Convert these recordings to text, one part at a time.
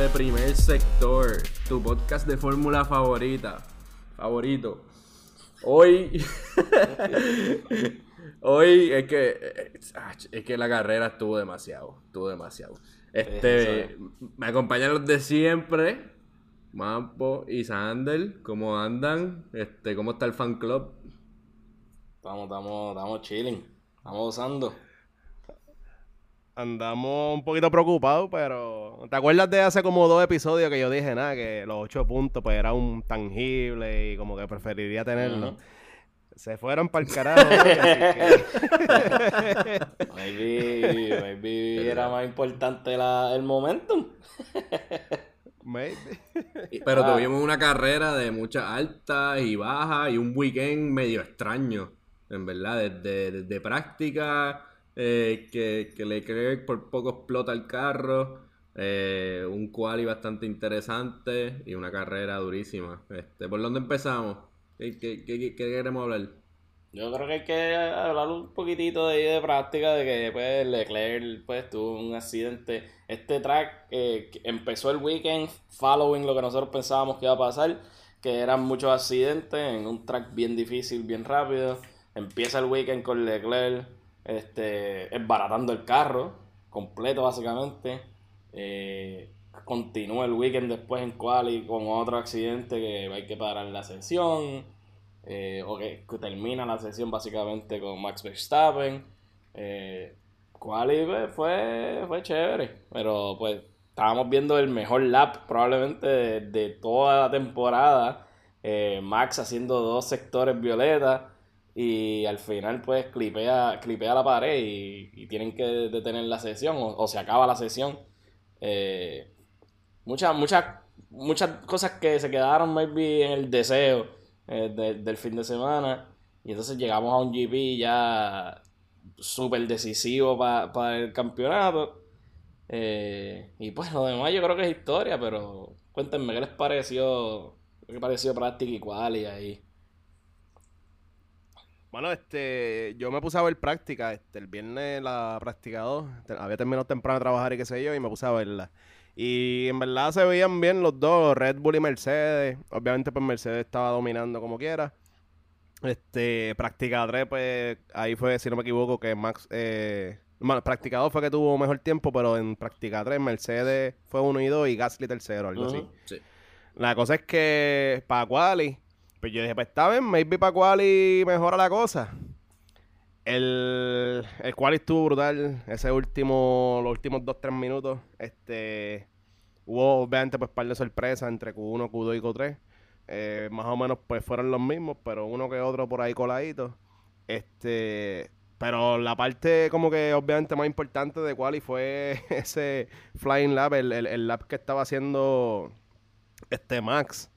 de Primer Sector, tu podcast de fórmula favorita. Favorito. Hoy. Hoy es que. Es que la carrera estuvo demasiado. Estuvo demasiado. Este. Me acompañan los de siempre. Mampo y Sander. ¿Cómo andan? Este, ¿cómo está el fan club? Estamos, estamos, estamos chilling. Estamos usando andamos un poquito preocupados, pero ¿te acuerdas de hace como dos episodios que yo dije, nada, que los ocho puntos pues era un tangible y como que preferiría tenerlo? Se fueron para el carajo. maybe, maybe era más importante la, el momentum. maybe. Pero ah. tuvimos una carrera de muchas altas y bajas y un weekend medio extraño, en verdad, desde, desde práctica eh, que, que Leclerc por poco explota el carro, eh, un quali bastante interesante y una carrera durísima. Este, ¿Por dónde empezamos? ¿Qué, qué, queremos hablar? Yo creo que hay que hablar un poquitito de, de práctica, de que pues, Leclerc pues, tuvo un accidente. Este track eh, empezó el weekend following lo que nosotros pensábamos que iba a pasar, que eran muchos accidentes en un track bien difícil, bien rápido. Empieza el weekend con Leclerc este, esbaratando el carro completo básicamente. Eh, continúa el weekend después en quali con otro accidente que hay que parar la sesión. Eh, o que, termina la sesión básicamente con Max Verstappen. Eh, quali pues, fue, fue chévere, pero pues estábamos viendo el mejor lap probablemente de, toda la temporada. Eh, Max haciendo dos sectores violetas y al final pues clipea, clipea la pared y, tienen que detener la sesión o, se acaba la sesión. Eh, muchas, muchas, muchas cosas que se quedaron maybe en el deseo eh, del fin de semana y entonces llegamos a un GP ya súper decisivo para el campeonato. Eh, y pues lo demás yo creo que es historia, pero cuéntenme qué les pareció, qué pareció práctica y cual y ahí. Bueno, este, yo me puse a ver práctica, este, el viernes la práctica 2, había terminado temprano de trabajar y qué sé yo, y me puse a verla. Y en verdad se veían bien los dos, Red Bull y Mercedes. Obviamente, pues Mercedes estaba dominando como quiera. Este, práctica 3, pues ahí fue, si no me equivoco, que Max, eh, bueno, práctica 2 fue que tuvo mejor tiempo, pero en práctica 3 Mercedes fue 1 y 2 y Gasly tercero, algo así. La cosa es que para Quali pues yo dije, pues está bien, maybe para Quali mejora la cosa. El, el Quali estuvo brutal. Ese último, los últimos 2-3 minutos. Este. Hubo obviamente pues par de sorpresas entre Q1, Q2 y Q3. Eh, más o menos pues fueron los mismos, pero uno que otro por ahí coladito. Este. Pero la parte como que obviamente más importante de Quali fue ese Flying Lab, el, el lab que estaba haciendo este Max.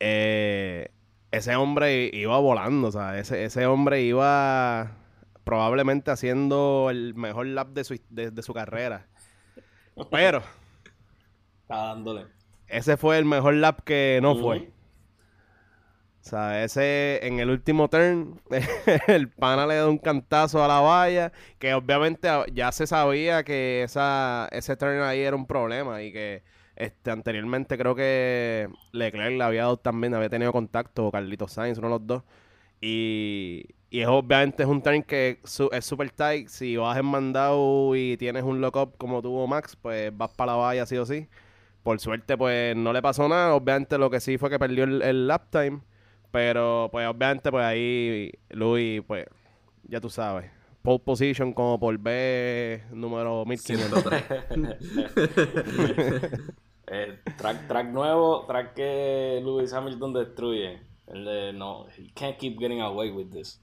Eh, ese hombre iba volando, o sea, ese, ese hombre iba probablemente haciendo el mejor lap de su, de, su carrera. Pero... Está dándole. Ese fue el mejor lap que no fue. O sea, ese en el último turn, el pana le da un cantazo a la valla, que obviamente ya se sabía que esa, ese turn ahí era un problema y que este, anteriormente creo que Leclerc le había dado también, había tenido contacto, Carlitos Sainz, uno de los dos. Y, y es, obviamente es un turn que es super tight. Si vas en mandado y tienes un lock-up como tuvo Max, pues vas para la valla sí o sí. Por suerte, pues no le pasó nada. Obviamente lo que sí fue que perdió el, lap time. Pero pues obviamente pues ahí Luis, pues ya tú sabes. Pole position como por B número 1503. Eh, track, track nuevo, track que Lewis Hamilton destruye. El de no, he can't keep getting away with this.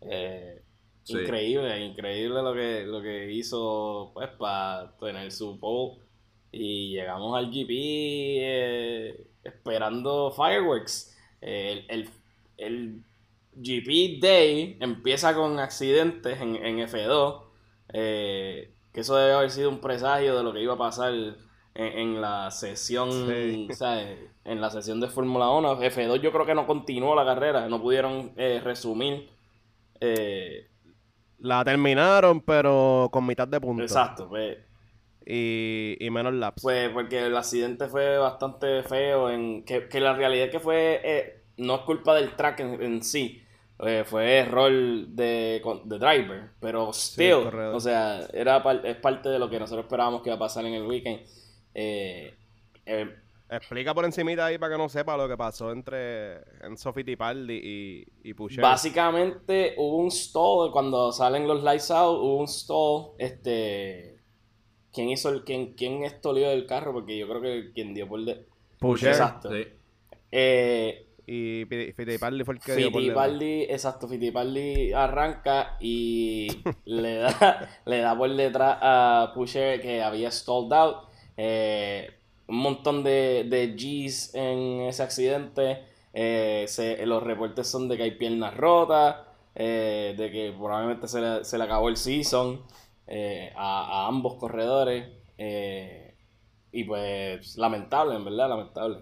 Eh, increíble, increíble lo que, lo que hizo pues para tener su pole. Y llegamos al GP eh, esperando fireworks. el, el, el, GP Day empieza con accidentes en, en F2. que eso debe haber sido un presagio de lo que iba a pasar en, la sesión, en la sesión de Fórmula 1. F2 yo creo que no continuó la carrera, no pudieron eh, resumir. Eh, la terminaron, pero con mitad de puntos. Exacto, pues, y, menos laps? Pues porque el accidente fue bastante feo, en que, la realidad es que fue, eh, no es culpa del track en, sí, eh, fue error de, de driver, pero still, o sea, era es parte de lo que nosotros esperábamos que iba a pasar en el weekend. Eh, Explica por encimita ahí para que no sepa lo que pasó entre Enzo Fittipaldi y, y Básicamente hubo un stall cuando salen los lights out, hubo un stall, este ¿quién hizo el quién quién estolió el carro? Porque yo creo que quien dio por de Exacto. Eh, y Fittipaldi fue el que dio por Fittipaldi, exacto, Fittipaldi arranca y le da le da por detrás a Pusher que había stalled out. Eh, un montón de, de G's en ese accidente. Eh, los reportes son de que hay piernas rotas, eh, de que probablemente se le, se le acabó el season a, ambos corredores. y pues lamentable, en verdad, lamentable.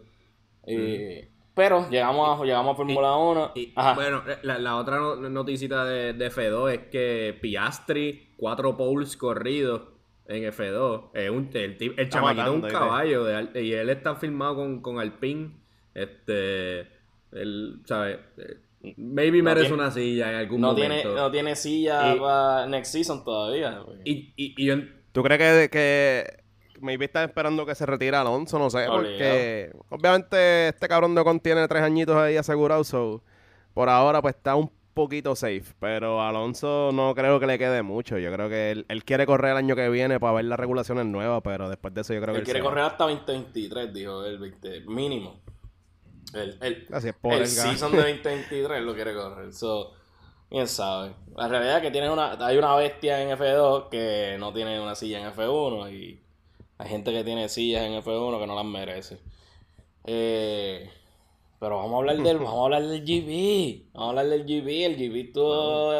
Pero llegamos a, llegamos a Fórmula 1. bueno, la, otra noticita de, de F2 es que Piastri, cuatro poles corridos en F2. Es un, el, el chamaquito es un caballo de, y él está filmado con, con Alpine. Este, él, ¿sabes? Maybe merece una silla en algún no momento. Tiene, no tiene silla para next season todavía. Y, y, y yo, ¿Tú crees que, que maybe está esperando que se retire Alonso? No sé, porque obviamente este cabrón de Ocon tiene tres añitos ahí asegurado, so por ahora pues está un poquito safe, pero Alonso no creo que le quede mucho. Yo creo que él, quiere correr el año que viene para ver las regulaciones nuevas, pero después de eso yo creo que él quiere correr hasta 2023, dijo el 20, mínimo. El, el, el season de 2023 lo quiere correr. So, quién sabe. La realidad es que tiene una, hay una bestia en F2 que no tiene una silla en F1 y hay gente que tiene sillas en F1 que no las merece. Eh, pero vamos a hablar del, vamos a hablar del GB. Vamos a hablar del GB. El GB estuvo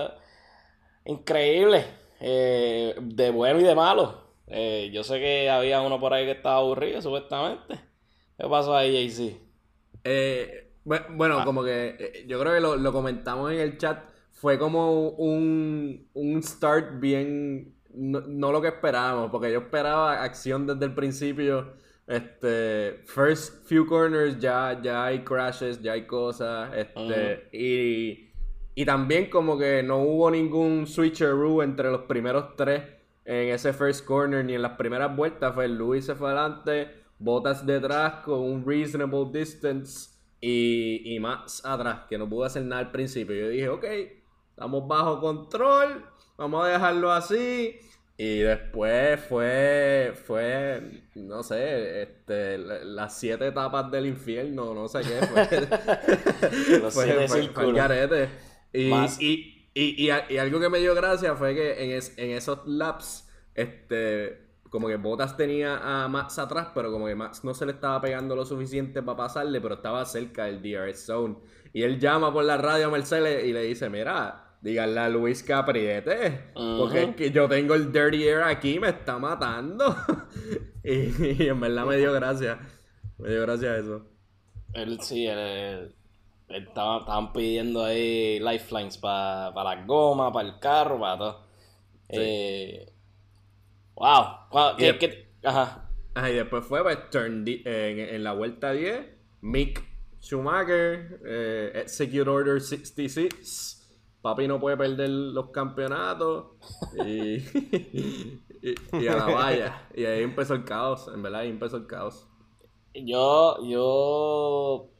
increíble. Eh, de bueno y de malo. Eh, yo sé que había uno por ahí que estaba aburrido, supuestamente. ¿Qué pasó ahí, JC? Eh, bueno, ah. como que yo creo que lo, comentamos en el chat. Fue como un, un start bien. No, no, lo que esperábamos, porque yo esperaba acción desde el principio. Este, first few corners ya, ya hay crashes, ya hay cosas. Este, y, y también como que no hubo ningún switcheroo entre los primeros tres en ese first corner ni en las primeras vueltas. Fue Luis se fue adelante, Botas detrás con un reasonable distance y, y Max atrás, que no pudo hacer nada al principio. Yo dije, ok, estamos bajo control, vamos a dejarlo así. Y después fue, fue, no sé, este, las siete etapas del infierno, no sé qué, fue, fue, fue, Y, y, y, y, algo que me dio gracia fue que en, en esos laps, este, como que Bottas tenía a Max atrás, pero como que Max no se le estaba pegando lo suficiente para pasarle, pero estaba cerca del DRS zone. Y él llama por la radio a Mercedes y le dice, mira, díganle a Luis que apriete. Porque es que yo tengo el Dirty Air aquí, me está matando. y, en verdad me dio gracia. Me dio gracia eso. Él sí, él, estaban pidiendo ahí lifelines para la goma, para el carro, para todo. Eh, wow. y Ajá. Ajá, y después fue pues, turn en, la vuelta 10, Mick Schumacher, eh, Execute Order 66. Papi no puede perder los campeonatos y, a la valla. Y ahí empezó el caos, en verdad, ahí empezó el caos. Yo, yo,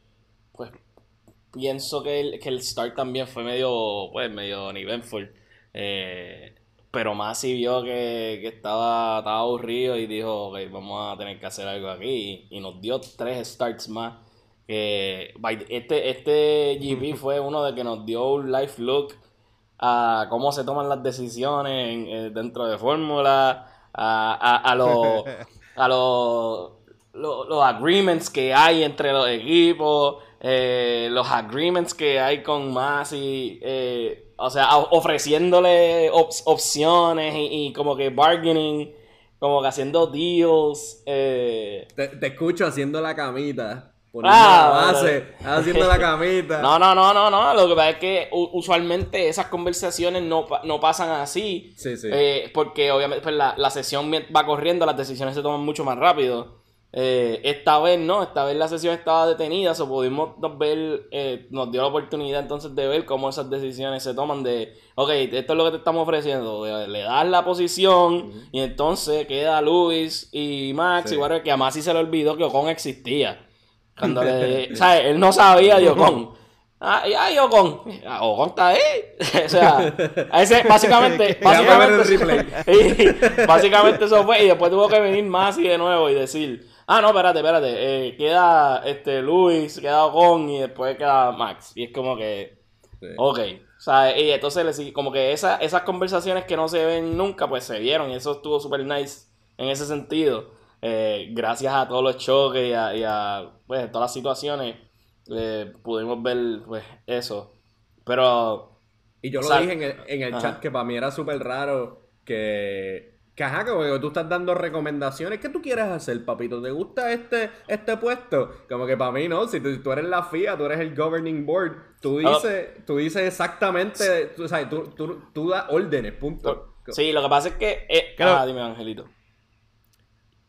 pues, pienso que el, que el start también fue medio, pues, medio uneventful. Eh, pero Masi vio que, estaba, estaba aburrido y dijo, ok, vamos a tener que hacer algo aquí. Y, y nos dio tres starts más este, este GP fue uno de que nos dio un life look a cómo se toman las decisiones eh, dentro de Fórmula, a, a, los, a los, los, agreements que hay entre los equipos, eh, los agreements que hay con Masi, eh, o sea, ofreciéndole opciones y, como que bargaining, como que haciendo deals. Te, te escucho haciendo la camita. Poniendo ah, la base, haciendo la camita. No, no, no, no, no. Lo que pasa es que usualmente esas conversaciones no, no pasan así. Sí, sí. Eh, porque obviamente pues, la, la sesión va corriendo, las decisiones se toman mucho más rápido. Eh, esta vez no, esta vez la sesión estaba detenida, o pudimos ver, eh, nos dio la oportunidad entonces de ver cómo esas decisiones se toman de, ok, esto es lo que te estamos ofreciendo, le das la posición y entonces queda Luis y Max y bueno, que además sí se le olvidó que Ocon existía. Cuando le, ¿sabes? Él no sabía de Ocon. Ah, y Ocon. Ah, Ocon está ahí. o sea, ese, básicamente, básicamente, básicamente eso fue. Y después tuvo que venir más y de nuevo y decir, Ah, no, espérate, espérate. Eh, queda este Luis, queda Ocon y después queda Max. Y es como que. Ok. O sea, y entonces como que esa, esas conversaciones que no se ven nunca, pues se vieron. Y eso estuvo súper nice en ese sentido. Eh, gracias a todos los choques y a, pues, todas las situaciones, eh, pudimos ver pues eso. Pero. Y yo lo dije en el, en el chat que para mí era súper raro que que ajá, como que tú estás dando recomendaciones. ¿Qué tú quieres hacer, papito? ¿Te gusta este, este puesto? Como que para mí, ¿no? Si tú, eres la FIA, tú eres el governing board, tú ah. dices, tú dices exactamente, tú, sabes, tú, tú, das órdenes, punto. Sí, lo que pasa es que... Eh, ah, dime, Angelito.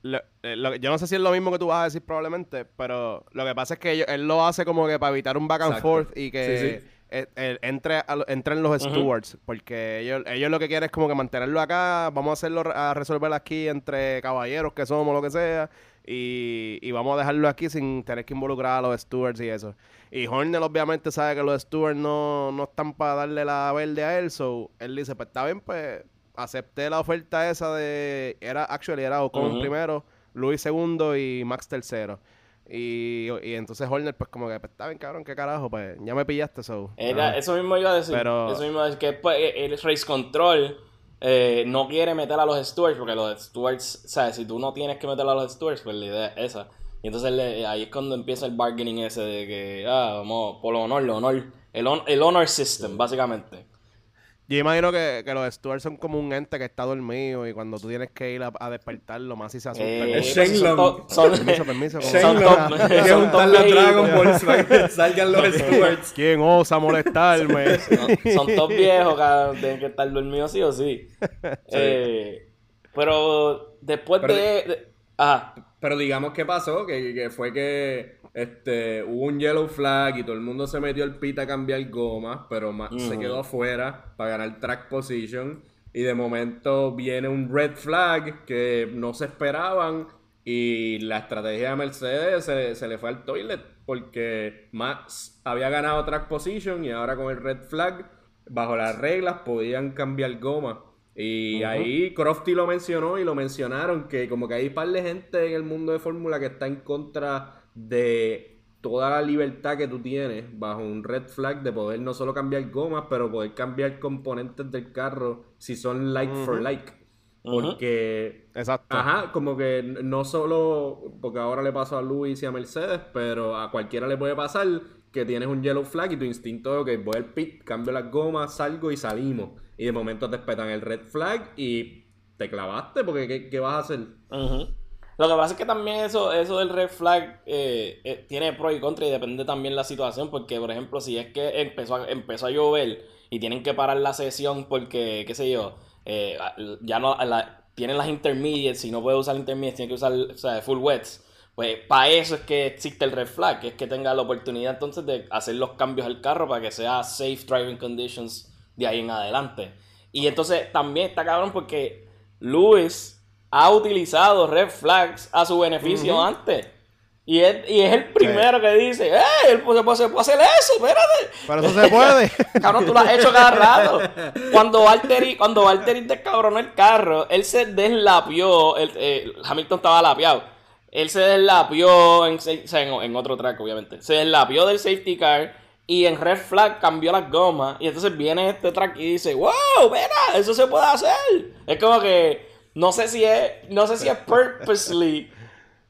Eh, yo no sé si es lo mismo que tú vas a decir probablemente, pero lo que pasa es que él lo hace como que para evitar un back and forth y que entre, entren los stewards, porque ellos, ellos lo que quieren es como que mantenerlo acá, vamos a hacerlo a resolver aquí entre caballeros que somos, lo que sea, y, vamos a dejarlo aquí sin tener que involucrar a los stewards y eso. Y Horner obviamente sabe que los stewards no, no están para darle la verde a él, so él dice, pues está bien, pues acepté la oferta esa de, era, actually era Ocon primero, Luis segundo y Max tercero. Y, y, entonces Horner, pues como que, pues, está bien, cabrón, qué carajo, pues ya me pillaste, eso eso mismo iba a decir. Eso mismo es que pues, e, el Race Control eh, no quiere meter a los stewards, porque los stewards, ¿sabes? Si tú no tienes que meter a los stewards, pues la idea es esa. Y entonces ahí es cuando empieza el bargaining ese de que, ah, vamos, por lo honor, lo honor, el, el honor system, básicamente. Yo imagino que, que, los stewards son como un ente que está dormido y cuando tú tienes que ir a, a despertarlo más y se asusta. Eh, Shenlong. Permiso, permiso. Shenlong. Que juntar Dragon Balls para que salgan los stewards. ¿Quién osa molestarme? son, todos viejos, que tienen que estar dormidos sí o sí. Eh, pero después de... Ajá. Pero digamos qué pasó, que, que fue que este, hubo un yellow flag y todo el mundo se metió el pit a cambiar gomas, pero se quedó afuera para ganar track position. Y de momento viene un red flag que no se esperaban y la estrategia de Mercedes se, le fue al toilet porque Max había ganado track position y ahora con el red flag, bajo las reglas, podían cambiar goma. Y ahí Crofty lo mencionó y lo mencionaron que como que hay un par de gente en el mundo de Fórmula que está en contra de toda la libertad que tú tienes bajo un red flag de poder no solo cambiar gomas, pero poder cambiar componentes del carro si son like for like. Porque, Exacto. ajá, como que no solo, porque ahora le pasó a Luis y a Mercedes, pero a cualquiera le puede pasar que tienes un yellow flag y tu instinto es que voy al pit, cambio las gomas, salgo y salimos. Y de momento te espetan el red flag y te clavaste porque ¿qué, vas a hacer? Lo que pasa es que también eso, eso del red flag eh, eh, tiene pro y contra y depende también la situación. Porque, por ejemplo, si es que empezó a, empezó a llover y tienen que parar la sesión porque, qué sé yo, eh, ya no tienen las intermediates, si no puede usar intermediates, tiene que usar o sea, full wets. Pues para eso es que existe el red flag, que es que tenga la oportunidad entonces de hacer los cambios al carro para que sea safe driving conditions de ahí en adelante. Y entonces también está cabrón porque Lewis ha utilizado red flags a su beneficio antes. Y es, y es el primero que dice, ¡eh! Él se puede, hacer eso, espérate. Pero eso se puede. Cabrón, tú lo has hecho cada rato. Cuando Valtteri, cuando Valtteri descabronó el carro, él se deslapió. Eh, Hamilton estaba lapiado. Él se deslapió en, en, otro track, obviamente. Se deslapió del safety car y en red flag cambió las gomas. Y entonces viene este track y dice, ¡Wow! ¡Mira! Eso se puede hacer. Es como que no sé si es, no sé si es purposely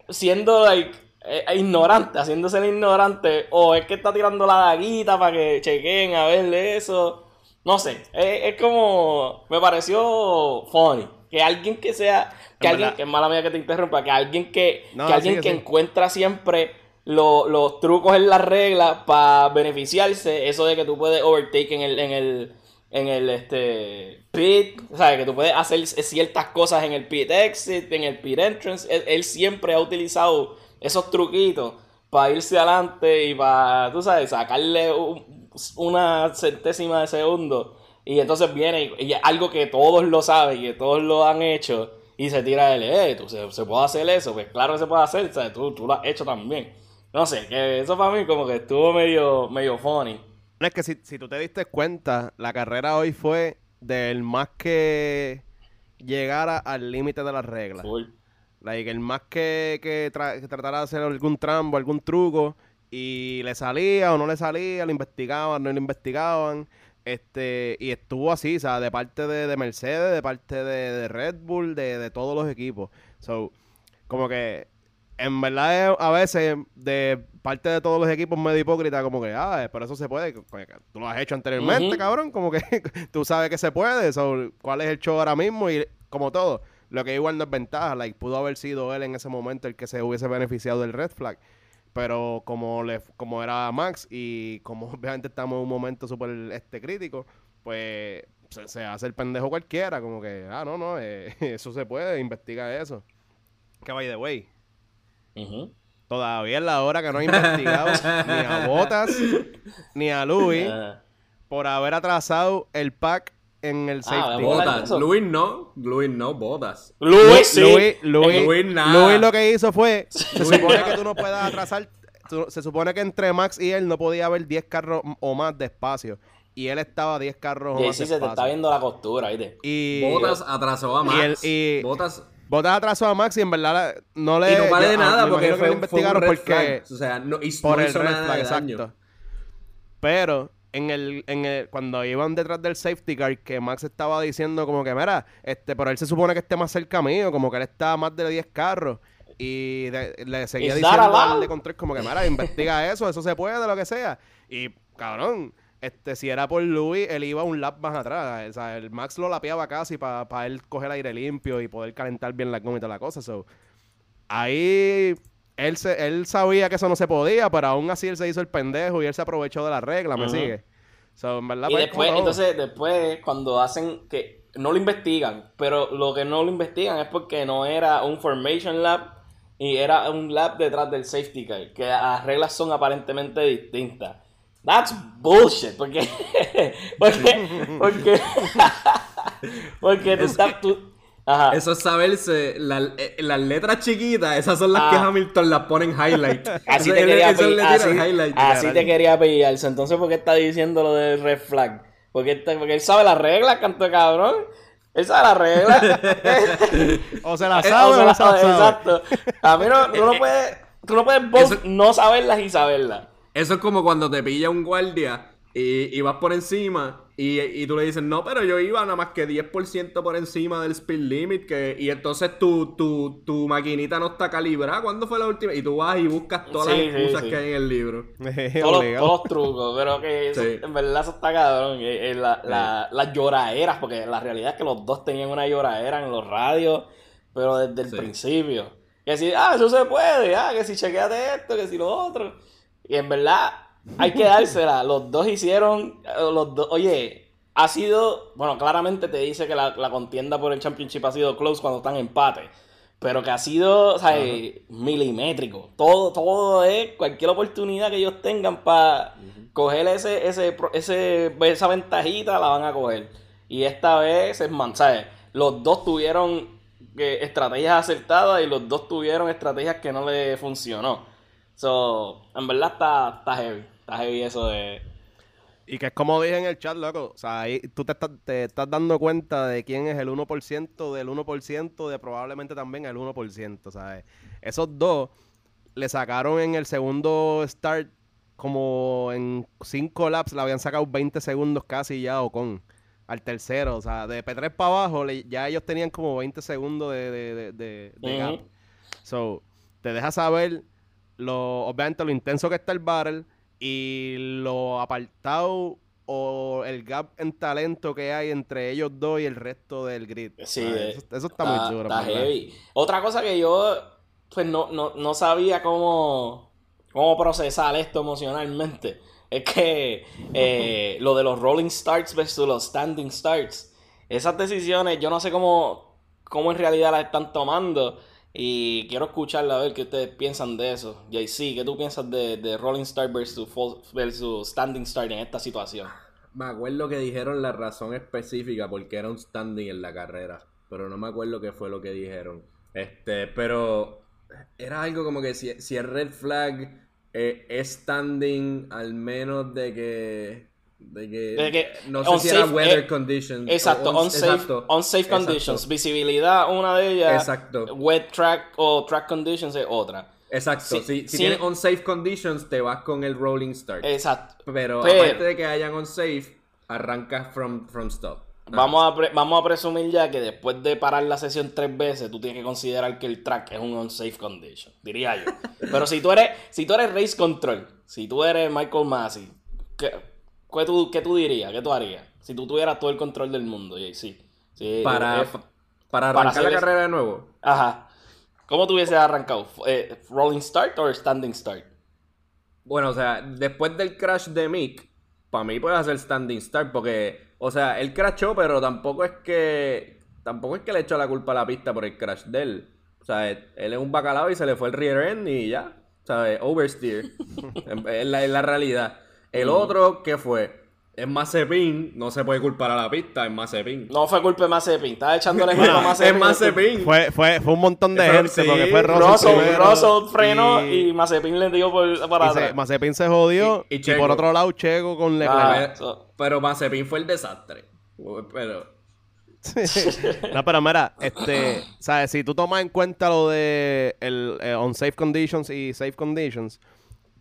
siendo like eh, ignorante, haciéndose el ignorante, o es que está tirando la daguita para que chequen a verle eso. No sé, es, como, me pareció funny. Que alguien que sea, que alguien, que es mala mía que te interrumpa, que alguien que, que alguien que encuentra siempre los trucos en las reglas para beneficiarse. Eso de que tú puedes overtake en el, en el, en el este, pit. O sea, que tú puedes hacer ciertas cosas en el pit exit, en el pit entrance. Él, siempre ha utilizado esos truquitos para irse adelante y para, tú sabes, sacarle una centésima de segundo. Y entonces viene y, algo que todos lo saben y que todos lo han hecho. Y se tira el, eh, ¿tú, se, se, puede hacer eso. Pues claro que se puede hacer, ¿sabes? Tú, tú lo has hecho también. No sé, que eso para mí como que estuvo medio, medio funny. Es que si, si tú te diste cuenta, la carrera hoy fue del más que llegara al límite de las reglas. Like, el más que, que, tratara de hacer algún trambo, algún truco, y le salía o no le salía, lo investigaban, no lo investigaban. Este, y estuvo así, o sea, de parte de, Mercedes, de parte de, de Red Bull, de, de, todos los equipos. So, como que en verdad a veces de parte de todos los equipos medio hipócrita como que, ah, pero eso se puede, tú lo has hecho anteriormente, cabrón, como que tú sabes que se puede, cuál es el show ahora mismo y como todo, lo que igual no es ventaja, like, pudo haber sido él en ese momento el que se hubiese beneficiado del red flag, pero como le como era Max y como obviamente estamos en un momento súper este crítico, pues se, hace el pendejo cualquiera, como que, ah, no, no, eh, eso se puede, investiga eso. Que by the way, Todavía es la hora que no ha investigado ni a Botas ni a Louis por haber atrasado el pack en el ah, safety. Botas. Louis no, Louis no, Botas. Louis sí. Louis, Louis, lo que hizo fue, se supone que tú no puedas atrasar, se supone que entre Max y él no podía haber 10 carros o más de espacio. Y él estaba 10 carros o más sí, se te está viendo la costura, ¿viste? Y, Botas atrasó a Max. Y, Botas Botas atrasó a Max y en verdad no le. Y no vale de nada porque fue, investigaron porque. O sea, no, por el red flag, exacto. Pero en el, en el, cuando iban detrás del safety car, que Max estaba diciendo como que, mira, este, pero él se supone que esté más cerca mío, como que él está a más de 10 carros. Y le seguía diciendo al de control como que, mira, investiga eso, eso se puede, lo que sea. Y, cabrón, este, si era por Louis, él iba un lap más atrás. O sea, el Max lo lapeaba casi para él coger aire limpio y poder calentar bien la goma y toda la cosa. So, ahí él, se, él sabía que eso no se podía, pero aún así él se hizo el pendejo y él se aprovechó de la regla, ¿me sigue? So, en verdad, y pues, después, entonces, después, cuando hacen que no lo investigan, pero lo que no lo investigan es porque no era un formation lap y era un lap detrás del safety car, que las reglas son aparentemente distintas. That's bullshit. Porque. porque. Porque. porque tú estás. Ajá. Eso es saberse eh, las letras chiquitas, esas son las que ah. Hamilton las pone en highlight. Así te quería pillar. Así, te quería pillarse. Entonces, ¿por qué está diciendo lo del red flag? Porque, porque él sabe las reglas, canto de cabrón. Él sabe las reglas. o se las sabe o se las sabe. Exacto. A mí no, no puedes. Tú no puedes no saberlas y saberlas. Eso es como cuando te pilla un guardia y, vas por encima y, tú le dices, no, pero yo iba nada más que 10% por encima del speed limit que, y entonces tu, tu, tu maquinita no está calibrada. ¿Cuándo fue la última? Y tú vas y buscas todas las excusas que hay en el libro. todos, los, trucos, pero que en verdad eso está cabrón. Eh, eh, la, las lloraderas, porque la realidad es que los dos tenían una lloradera en los radios, pero desde el principio. Que si, ah, eso se puede, ah, que si chequeate esto, que si lo otro. Y en verdad, hay que dársela. Los dos hicieron. Los dos, oye, ha sido. Bueno, claramente te dice que la, contienda por el Championship ha sido close cuando están en empate. Pero que ha sido, o sea, milimétrico. Todo, todo es. Cualquier oportunidad que ellos tengan para coger ese, ese, ese, esa ventajita, la van a coger. Y esta vez es man, ¿sabes? Los dos tuvieron eh, estrategias acertadas y los dos tuvieron estrategias que no le funcionó. So, en verdad está, está heavy. Está heavy eso de. Y que es como dije en el chat, loco. O sea, ahí tú te estás, te estás dando cuenta de quién es el 1% del 1% de probablemente también el 1%, ¿sabes? Esos dos le sacaron en el segundo start como en 5 laps, le habían sacado 20 segundos casi ya o con al tercero. O sea, de P3 para abajo, ya ellos tenían como 20 segundos de, de, de, gap. So, te deja saber lo, obviamente lo intenso que está el battle y lo apartado o el gap en talento que hay entre ellos dos y el resto del grid. Sí, eso, está, muy chulo. Está heavy. Otra cosa que yo pues no, no, no sabía cómo, cómo procesar esto emocionalmente. Es que eh, lo de los rolling starts versus los standing starts, esas decisiones yo no sé cómo, cómo en realidad las están tomando. Y quiero escucharla a ver qué ustedes piensan de eso. JC, ¿qué tú piensas de, de Rolling Start versus, versus Standing Start en esta situación? Me acuerdo que dijeron la razón específica porque era un standing en la carrera. Pero no me acuerdo qué fue lo que dijeron. Este, pero era algo como que si, si el red flag eh, es standing, al menos de que de que, no sé si era weather eh, conditions. Exacto, unsafe, conditions. Visibilidad, una de ellas. Exacto. Wet track o track conditions es otra. Exacto. si, si tienes unsafe conditions, te vas con el rolling start. Exacto. Pero, aparte de que hayan unsafe, arrancas from, from stop. Vamos, a vamos a presumir ya que después de parar la sesión tres veces, tú tienes que considerar que el track es un unsafe condition, diría yo. Pero si tú eres, si tú eres race control, si tú eres Michael Massey, ¿qué, ¿Qué tú, qué tú dirías? ¿Qué tú harías? Si tú tuvieras todo el control del mundo, y sí. sí para, para arrancar la carrera de nuevo. Ajá. ¿Cómo tú hubieses arrancado? Eh, ¿Rolling start o standing start? Bueno, o sea, después del crash de Mick, para mí puede hacer standing start porque, o sea, él crashó, pero tampoco es que tampoco es que le echó la culpa a la pista por el crash de él. O sea, él es un bacalao y se le fue el rear end y ya. ¿Sabes? Oversteer. es, la, es la realidad. El otro, ¿qué fue? Es Mazepin, no se puede culpar a la pista, es Mazepin. No fue culpa de Mazepin, estaba echándole culpa a Mazepin. Es Mazepin. Fue, fue, fue un montón de gente, porque fue Russell. Russell, frenó y... Mazepin le dio por, para atrás. Mazepin se jodió y, por otro lado Checo con Leclerc. Ah, pero Mazepin fue el desastre. Pero... no, pero mira, este, ¿sabes? Si tú tomas en cuenta lo de el, eh, unsafe conditions y safe conditions,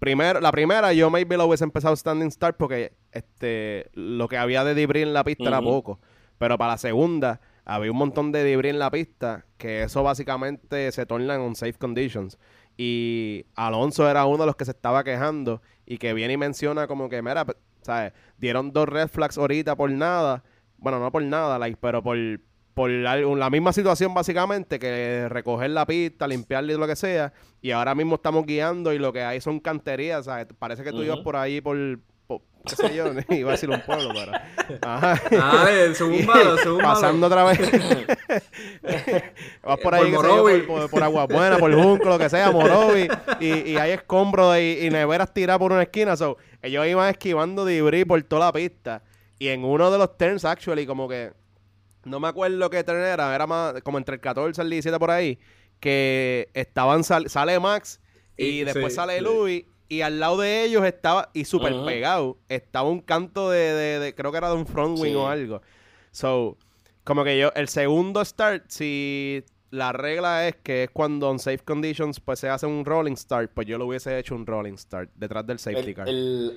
primero, la primera yo maybe lo hubiese empezado standing start porque este lo que había de debris en la pista era poco. Pero para la segunda había un montón de debris en la pista que eso básicamente se torna en safe conditions. Y Alonso era uno de los que se estaba quejando y que viene y menciona como que, mira, ¿sabes? Dieron dos red flags ahorita por nada. Bueno, no por nada, like, pero por, por la, misma situación básicamente, que recoger la pista, limpiarla y lo que sea, y ahora mismo estamos guiando y lo que hay son canterías, ¿sabes? Parece que tú ibas por ahí por, qué sé yo, iba a decir un pueblo, pero... Ajá. Ah, Pasando otra vez. Vas por ahí, por, por, Agua Buena, por Junco, lo que sea, Morovi, y, y hay escombros y, y neveras tiradas por una esquina, so, ellos iban esquivando debris por toda la pista, y en uno de los turns, actually, como que no me acuerdo qué tren era, era más como entre el 14 y el 17 por ahí, que estaban, sale Max y, después sale Louis y al lado de ellos estaba, y súper pegado, estaba un canto de, creo que era de un front wing o algo. So, como que yo, el segundo start, si la regla es que es cuando en safe conditions pues se hace un rolling start, pues yo lo hubiese hecho un rolling start detrás del safety car.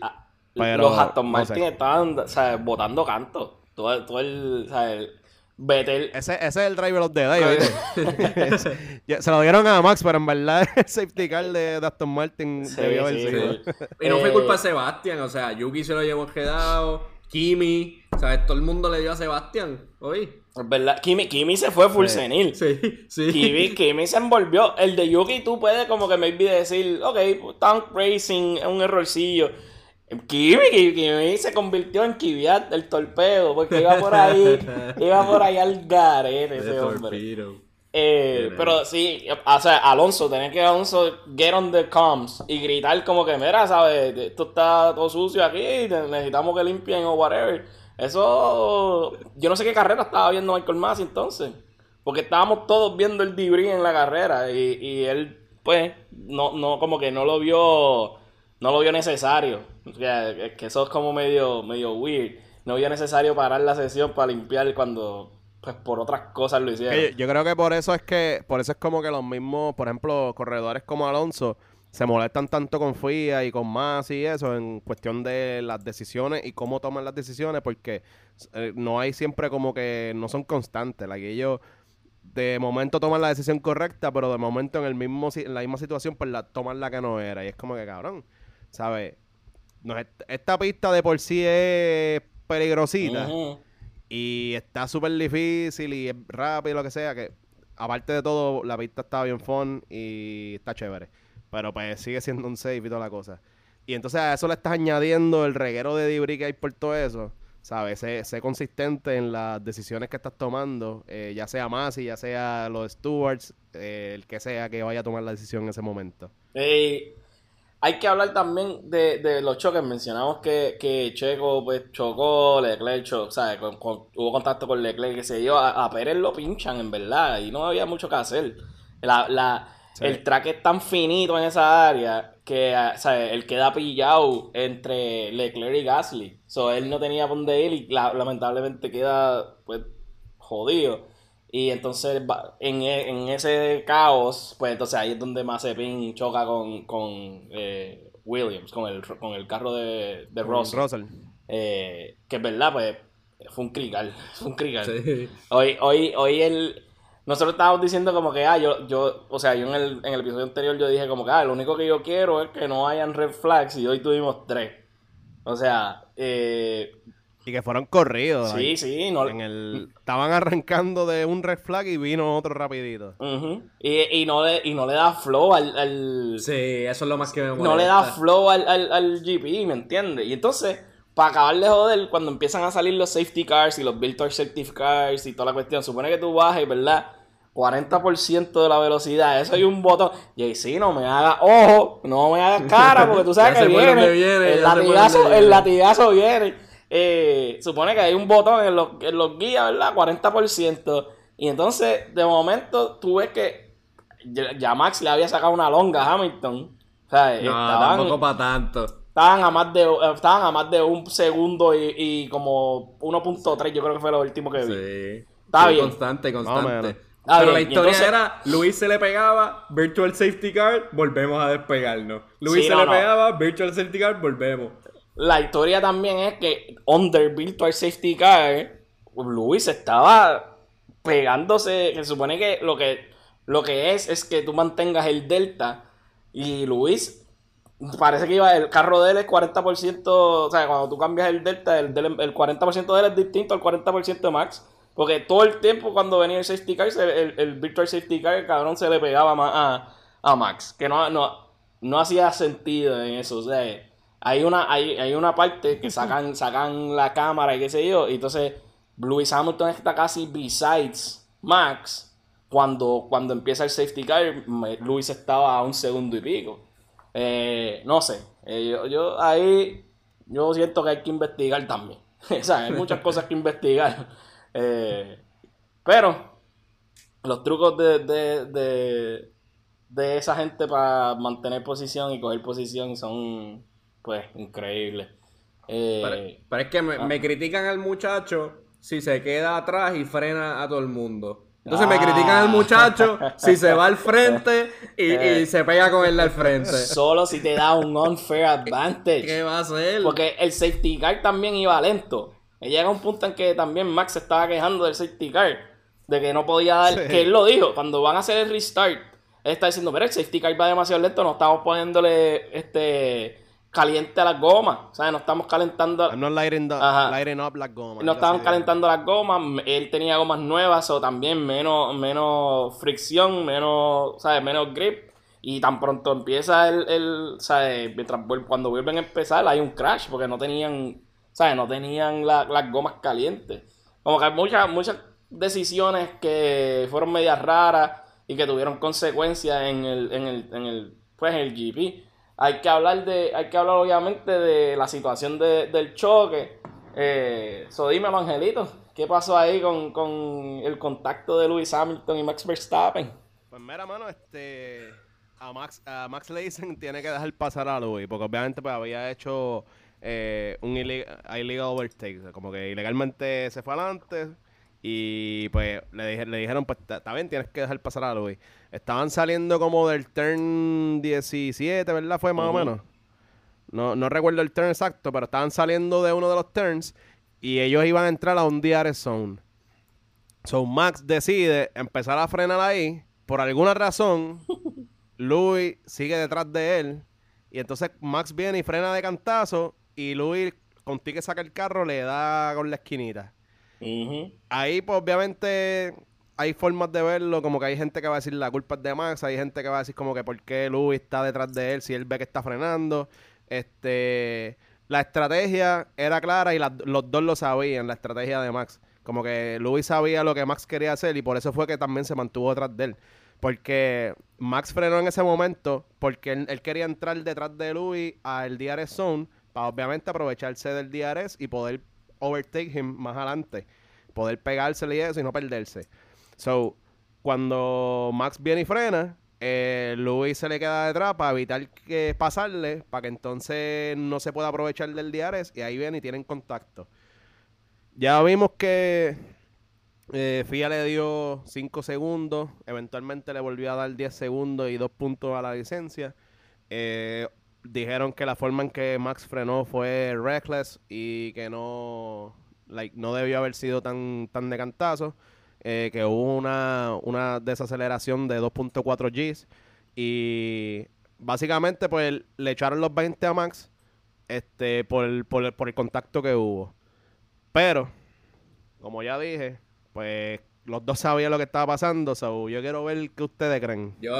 Ah, los Aston Martin estaban, o sea, botando canto. Todo, todo el, o sea, el, Vettel. Ese, ese, es el driver of the day, Se lo dieron a Max, pero en verdad el safety car de, Aston Martin debió haber sido. Y no fue culpa de Sebastián, o sea, Yuki se lo llevó quedado, Kimi, sea, todo el mundo le dio a Sebastián, hoy. Es verdad, Kimi, Kimi se fue full senil. Sí, sí. Kimi, Kimi se envolvió. El de Yuki tú puedes como que maybe decir, ok, tank racing es un errorcillo. Kimi, Kimi, se convirtió en Kiviat, el torpedo, porque iba por ahí, iba por ahí al garete ese hombre. Eh, pero sí, o sea, Alonso, tenía que Alonso get on the comms y gritar como que, mira, ¿sabes? Esto está todo sucio aquí, necesitamos que limpien o whatever. Eso, yo no sé qué carrera estaba viendo Michael Masi entonces, porque estábamos todos viendo el debris en la carrera y, y él, pues, no, no, como que no lo vio no lo vio necesario. que eso es como medio, medio weird. No vio necesario parar la sesión para limpiar cuando pues por otras cosas lo hicieron. Yo, creo que por eso es que, por eso es como que los mismos, por ejemplo, corredores como Alonso se molestan tanto con FIA y con más y eso en cuestión de las decisiones y cómo toman las decisiones porque eh, no hay siempre como que no son constantes. La que ellos de momento toman la decisión correcta, pero de momento en el mismo en la misma situación pues la toman la que no era y es como que cabrón. ¿Sabes? No, esta pista de por sí es peligrosita y está súper difícil y es rápido y lo que sea, que aparte de todo, la pista está bien fun y está chévere. pero pues sigue siendo un safe y toda la cosa. Y entonces a eso le estás añadiendo el reguero de debris que hay por todo eso. ¿Sabes? Sé, consistente en las decisiones que estás tomando, eh, ya sea Masi, ya sea los stewards, eh, el que sea que vaya a tomar la decisión en ese momento. Hay que hablar también de, los choques. Mencionamos que, que, Checo pues chocó, Leclerc chocó, ¿sabes? hubo contacto con Leclerc, que se dio. A, a, Pérez lo pinchan, en verdad, y no había mucho que hacer. La, la, El track es tan finito en esa área que ah, ¿sabes? él queda pillado entre Leclerc y Gasly. So, él no tenía dónde ir y lamentablemente queda pues jodido. Y entonces en, e, en, ese caos, pues entonces ahí es donde Mazepin choca con, con eh, Williams, con el, con el carro de, de Russell. Eh, que es verdad, pues fue un crical. Fue un crical. Hoy, hoy, hoy el nosotros estábamos diciendo como que, ah, yo, yo, o sea, yo en el, en el episodio anterior yo dije como que, ah, lo único que yo quiero es que no hayan red flags y hoy tuvimos tres. O sea, eh... Y que fueron corridos. Sí, sí. No... En el... Estaban arrancando de un red flag y vino otro rapidito. y, y, no le, y no le da flow al, al... Sí, eso es lo más que me molesta. No le da flow al, al, al GP, ¿me entiendes? Y entonces para acabar de joder, cuando empiezan a salir los safety cars y los virtual safety cars y toda la cuestión, supone que tú bajes, ¿verdad? 40% de la velocidad, eso hay un botón. Y sí, no me haga ojo, no me hagas cara, porque tú sabes que viene, el, latigazo, el latigazo viene. Eh, supone que hay un botón en los, en los guías, ¿verdad? 40%. Y entonces, de momento, tú ves que ya Max le había sacado una longa a Hamilton. O sea, no, tampoco para tanto. Estaban a más de, estaban a más de un segundo y, y como 1.3, yo creo que fue lo último que vi. Sí. Está bien. Constante, constante. Pero la historia era, Luis se le pegaba, Virtual Safety Car, volvemos a despegarnos. Luis se le pegaba, Virtual Safety Car, volvemos. La historia también es que under Virtual Safety Car, Luis estaba pegándose, se supone que lo que lo que es es que tú mantengas el delta y Luis parece que iba el carro de él es 40%, o sea, cuando tú cambias el Delta, el, el 40% de él es distinto al 40% de Max. Porque todo el tiempo cuando venía el safety car, el, el virtual safety car, el cabrón se le pegaba más a, a Max. Que no, no, no hacía sentido en eso. O sea, hay una, hay, hay una parte que sacan, sacan la cámara y qué sé yo. Y entonces Lewis Hamilton está casi besides Max. Cuando, cuando empieza el safety car, Luis estaba a un segundo y pico. Eh, no sé, eh, yo, ahí yo siento que hay que investigar también. o sea, hay muchas cosas que investigar. Eh, pero los trucos de, de, de, esa gente para mantener posición y coger posición son pues increíbles. pero, es que me, me critican al muchacho si se queda atrás y frena a todo el mundo. Entonces me critican al muchacho si se va al frente y, eh. se pega con él al frente. Solo si te da un unfair advantage. ¿Qué va a hacer? Porque el safety car también iba lento. Llega un punto en que también Max se estaba quejando del safety car. De que no podía dar. Que él lo dijo. Cuando van a hacer el restart, él está diciendo: Mira, el safety car va demasiado lento. No estamos poniéndole este caliente las gomas. O sea, no estamos calentando. No lighting, up las gomas. No estaban calentando las gomas. Él tenía gomas nuevas o también menos, menos fricción, menos, ¿sabes? Menos grip. Y tan pronto empieza el, el ¿sabes? Mientras, cuando vuelven a empezar hay un crash porque no tenían, ¿sabes? No tenían las gomas calientes. Como que hay muchas, muchas decisiones que fueron medias raras y que tuvieron consecuencias en el, en el, en el, pues, en el GP. Hay que hablar de, hay que hablar obviamente de la situación del choque. Eh, so dímelo, Angelito, ¿qué pasó ahí con, el contacto de Lewis Hamilton y Max Verstappen? Pues mira, mano, este a Max, a Max le tiene que dejar pasar a Lewis, porque obviamente pues había hecho eh, un illegal, overtake, como que ilegalmente se fue adelante, y pues le, le dijeron, pues está bien, tienes que dejar pasar a Luis. Estaban saliendo como del turn 17, ¿verdad? Fue más o menos. No, no recuerdo el turn exacto, pero estaban saliendo de uno de los turns y ellos iban a entrar a un DRS zone. So Max decide empezar a frenar ahí. Por alguna razón, Louis sigue detrás de él. Y entonces Max viene y frena de cantazo. Y Louis, contigo que saca el carro, le da con la esquinita. Ahí, pues, obviamente, hay formas de verlo, como que hay gente que va a decir la culpa es de Max, hay gente que va a decir como que por qué Luis está detrás de él si él ve que está frenando. Este, la estrategia era clara y los dos lo sabían, la estrategia de Max. Como que Luis sabía lo que Max quería hacer y por eso fue que también se mantuvo detrás de él. Porque Max frenó en ese momento porque él, quería entrar detrás de Louis al DRS zone para obviamente aprovecharse del DRS y poder overtake him más adelante. Poder pegársele y eso y no perderse. So, cuando Max viene y frena, eh, Louis se le queda detrás para evitar que pasarle, para que entonces no se pueda aprovechar del DRS y ahí viene y tienen contacto. Ya vimos que eh, FIA le dio 5 segundos, eventualmente le volvió a dar 10 segundos y 2 puntos a la licencia. Eh, dijeron que la forma en que Max frenó fue reckless y que no, like, no debió haber sido tan, tan de cantazo. Eh, que hubo una, una desaceleración de 2.4 Gs y básicamente pues le echaron los 20 a Max este, por, por, por el contacto que hubo. Pero, como ya dije, pues los dos sabían lo que estaba pasando, so yo quiero ver qué ustedes creen. Yo,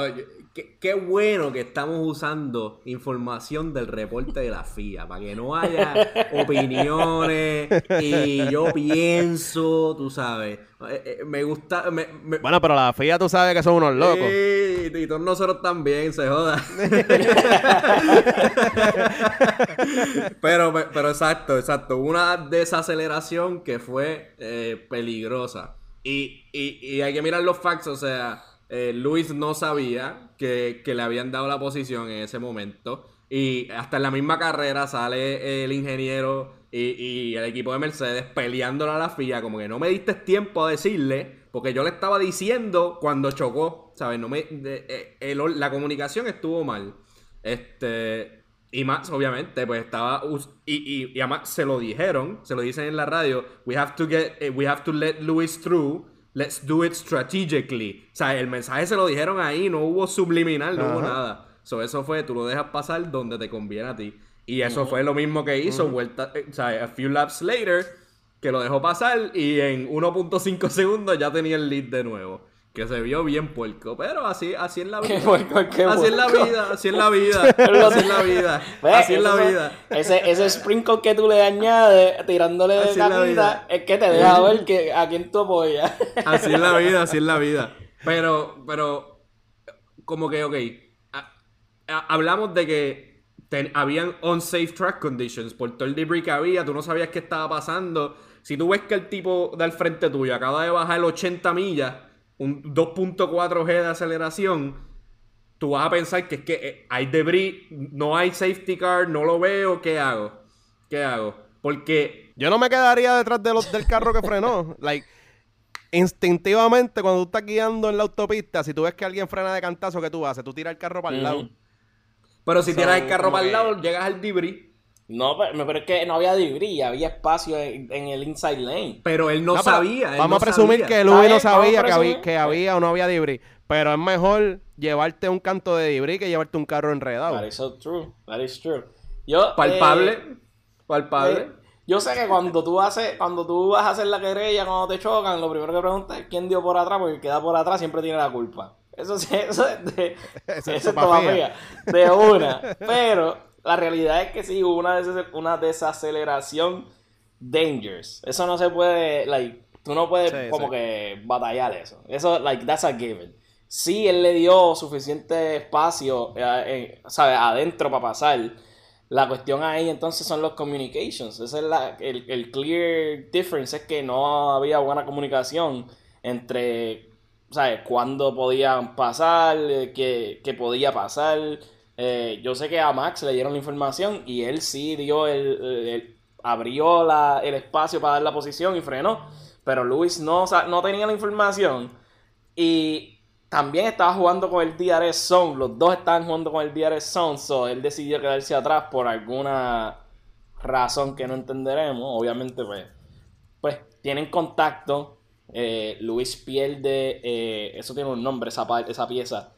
qué, bueno que estamos usando información del reporte de la FIA, para que no haya opiniones y yo pienso, tú sabes. Eh, eh, me gusta. Bueno, pero la FIA tú sabes que son unos locos. Sí, y todos nosotros también, se joda. pero, pero exacto, exacto. Una desaceleración que fue eh, peligrosa. Y, y, hay que mirar los facts, o sea, eh, Luis no sabía que, le habían dado la posición en ese momento. Y hasta en la misma carrera sale el ingeniero y, el equipo de Mercedes peleándolo a la FIA, como que no me diste tiempo a decirle, porque yo le estaba diciendo cuando chocó, ¿sabes? No me, eh, la comunicación estuvo mal. Este, y Max, obviamente, pues estaba. Y, y, a Max se lo dijeron, se lo dicen en la radio. We have to get. Eh, we have to let Lewis through. Let's do it strategically. O sea, el mensaje se lo dijeron ahí, no hubo subliminal, no hubo nada. So, eso fue, tú lo dejas pasar donde te conviene a ti. Y eso fue lo mismo que hizo, vuelta, eh, o sea, a few laps later, que lo dejó pasar y en 1.5 segundos ya tenía el lead de nuevo que se vio bien puerco, pero así, así es la vida. así es la vida, así es la vida, así es la vida, así es la vida. Ese, ese sprinkle que tú le añades tirándole de capita es que te deja ver que, a quién tú apoyas. Así es la vida, así es la vida. Pero, pero, como que, ok, hablamos de que habían unsafe track conditions por todo el debris que había, tú no sabías qué estaba pasando. Si tú ves que el tipo del frente tuyo acaba de bajar 80 millas un 2.4G de aceleración, tú vas a pensar que es que eh, hay debris, no hay safety car, no lo veo, ¿qué hago? ¿Qué hago? Porque... Yo no me quedaría detrás de los, del carro que frenó. like, instintivamente, cuando tú estás guiando en la autopista, si tú ves que alguien frena de cantazo, ¿qué tú haces? Tú tiras el carro para el lado. Pero si tiras el carro para el lado, llegas al debris. No, pero, es que no había debris, había espacio en, el inside lane. Pero él no, sabía. vamos a presumir que Luis no sabía que había, que había, o no había debris. Pero es mejor llevarte un canto de debris que llevarte un carro enredado. That is so true. That is true. Yo, palpable. Eh, palpable. Eh, yo sé que cuando tú haces, cuando tú vas a hacer la querella, cuando te chocan, lo primero que preguntas es quién dio por atrás, porque el que da por atrás siempre tiene la culpa. Eso sí, eso es de, eso es de una. Pero la realidad es que sí, hubo una, una desaceleración dangerous. Eso no se puede, like, tú no puedes como que batallar eso. Eso, like, that's a given. Sí, él le dio suficiente espacio, eh, ¿sabes? Adentro para pasar. La cuestión ahí entonces son los communications. Ese es la, el, el clear difference, es que no había buena comunicación entre, ¿sabes? Cuándo podían pasar, eh, qué, qué podía pasar eh, yo sé que a Max le dieron la información y él sí dio el, abrió el espacio para dar la posición y frenó. Pero Luis no, no tenía la información y también estaba jugando con el DRS Zone. Los dos estaban jugando con el DRS Zone, so él decidió quedarse atrás por alguna razón que no entenderemos. Obviamente, pues, pues tienen contacto. Eh, Luis pierde, eh, eso tiene un nombre, esa, esa pieza.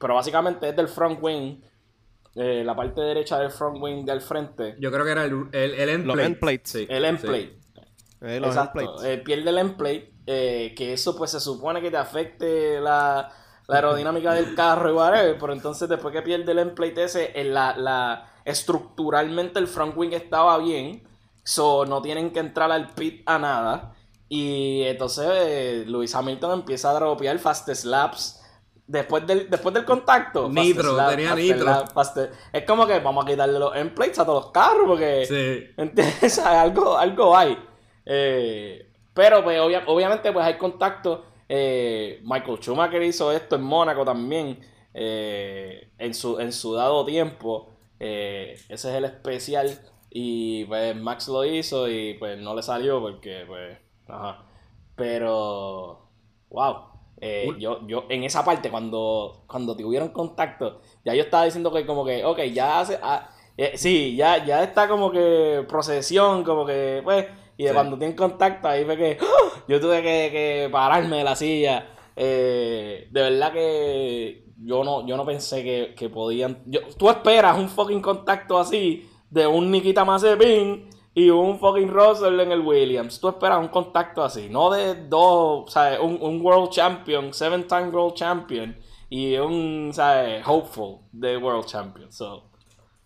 Pero básicamente es del front wing. Eh, la parte derecha del front wing del frente. Yo creo que era el, el, el end plate. El end plate. Eh, Exacto. Eh, pierde el end plate. eh, que eso pues se supone que te afecte la, aerodinámica del carro y whatever, pero entonces después que pierde el emplate ese, en la, la, estructuralmente el front wing estaba bien, so no tienen que entrar al pit a nada, y entonces eh, Luis Hamilton empieza a dropear fast slaps después del, después del contacto. Nitro, tenía nitro. es como que vamos a quitarle los emplates a todos los carros porque. Sí. ¿Entiendes? algo, algo hay. Eh, pero pues obviamente pues hay contacto. Eh, Michael Schumacher hizo esto en Mónaco también. Eh, en, su, en su dado tiempo. ese es el especial. Y pues Max lo hizo y pues no le salió porque pues. Ajá. Pero. Wow. Eh, yo, yo, en esa parte, cuando, cuando tuvieron contacto, ya yo estaba diciendo que como que, ok, ya hace, ah, eh, sí, ya, ya está como que procesión, como que, pues, y de cuando tienen contacto, ahí fue que ¡ah! yo tuve que, pararme de la silla. Eh, de verdad que yo no, yo no pensé que, podían. Yo, tú esperas un fucking contacto así de un Nikita Mazepin y un fucking Russell en el Williams. Tú esperas un contacto así, no de dos, ¿sabes? Un, un World Champion, seven time World Champion y un, ¿sabes? Hopeful de World Champion. So.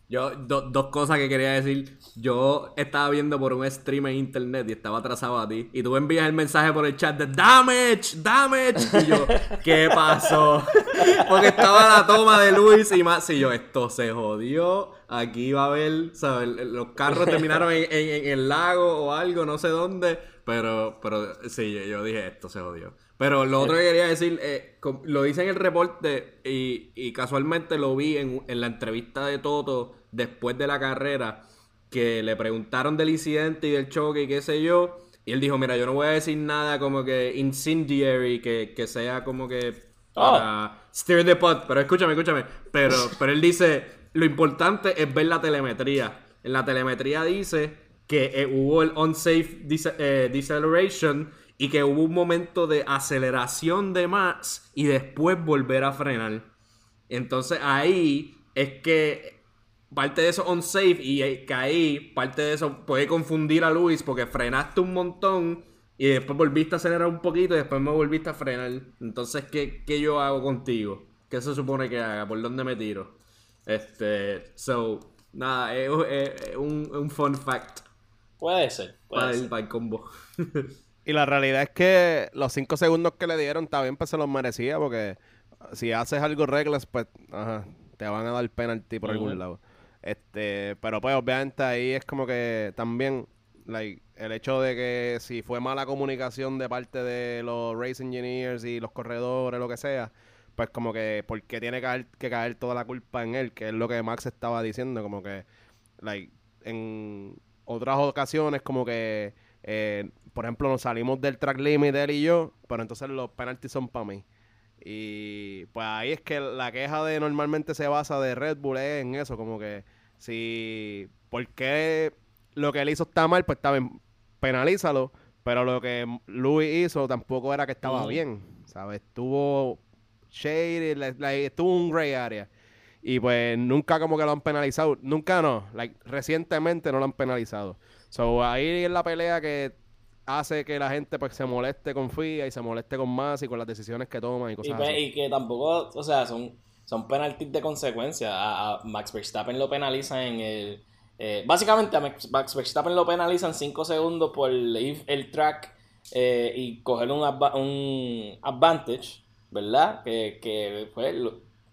Yo, dos cosas que quería decir. Yo estaba viendo por un stream en internet y estaba atrasado a ti. Y tú envías el mensaje por el chat de damage, damage. Y yo, ¿qué pasó? Porque estaba la toma de Luis y más. Y yo, esto se jodió aquí va a haber, ¿sabes? Los carros terminaron en, el lago o algo, no sé dónde, pero, pero sí, yo dije, esto se jodió. Pero lo otro que quería decir, eh, lo dice en el reporte y, casualmente lo vi en, la entrevista de Toto después de la carrera, que le preguntaron del incidente y del choque y qué sé yo, y él dijo, mira, yo no voy a decir nada como que incendiary, que, que sea como que para oh. steer the pot, pero escúchame, escúchame, pero, pero él dice, lo importante es ver la telemetría. En la telemetría dice que eh, hubo el unsafe eh, deceleration y que hubo un momento de aceleración de Max y después volver a frenar. Entonces ahí es que parte de eso unsafe y eh, que ahí parte de eso puede confundir a Luis porque frenaste un montón y después volviste a acelerar un poquito y después me volviste a frenar. Entonces, ¿qué, qué yo hago contigo? ¿Qué se supone que haga? ¿Por dónde me tiro? Este, so, nada, es, un, fun fact. Puede ser. Puede para, El, combo. y la realidad es que los 5 segundos que le dieron también pues se los merecía porque si haces algo reglas, pues ajá, te van a dar penalti por algún lado. Este, pero pues obviamente ahí es como que también like, el hecho de que si fue mala comunicación de parte de los race engineers y los corredores, lo que sea, pues como que, ¿por qué tiene que caer, que caer toda la culpa en él? Que es lo que Max estaba diciendo, como que, like, en otras ocasiones, como que, eh, por ejemplo, nos salimos del track limit él y yo, pero entonces los penaltis son para mí. Y pues ahí es que la queja de normalmente se basa de Red Bull es en eso, como que si, ¿por qué lo que él hizo está mal? Pues está bien, penalízalo. Pero lo que Louis hizo tampoco era que estaba bien, ¿sabes? Estuvo shade, estuvo un gray area. Y pues nunca como que lo han penalizado. Nunca no. Like, recientemente no lo han penalizado. So ahí es la pelea que hace que la gente pues se moleste con FIA y se moleste con más y con las decisiones que toman y cosas y, pues, así. Y que tampoco, o sea, son, son penaltis de consecuencia. A, Max Verstappen lo penalizan en el... Eh, básicamente a Max Verstappen lo penalizan 5 segundos por el, el track eh, y coger un, un advantage ¿verdad? Que, que pues,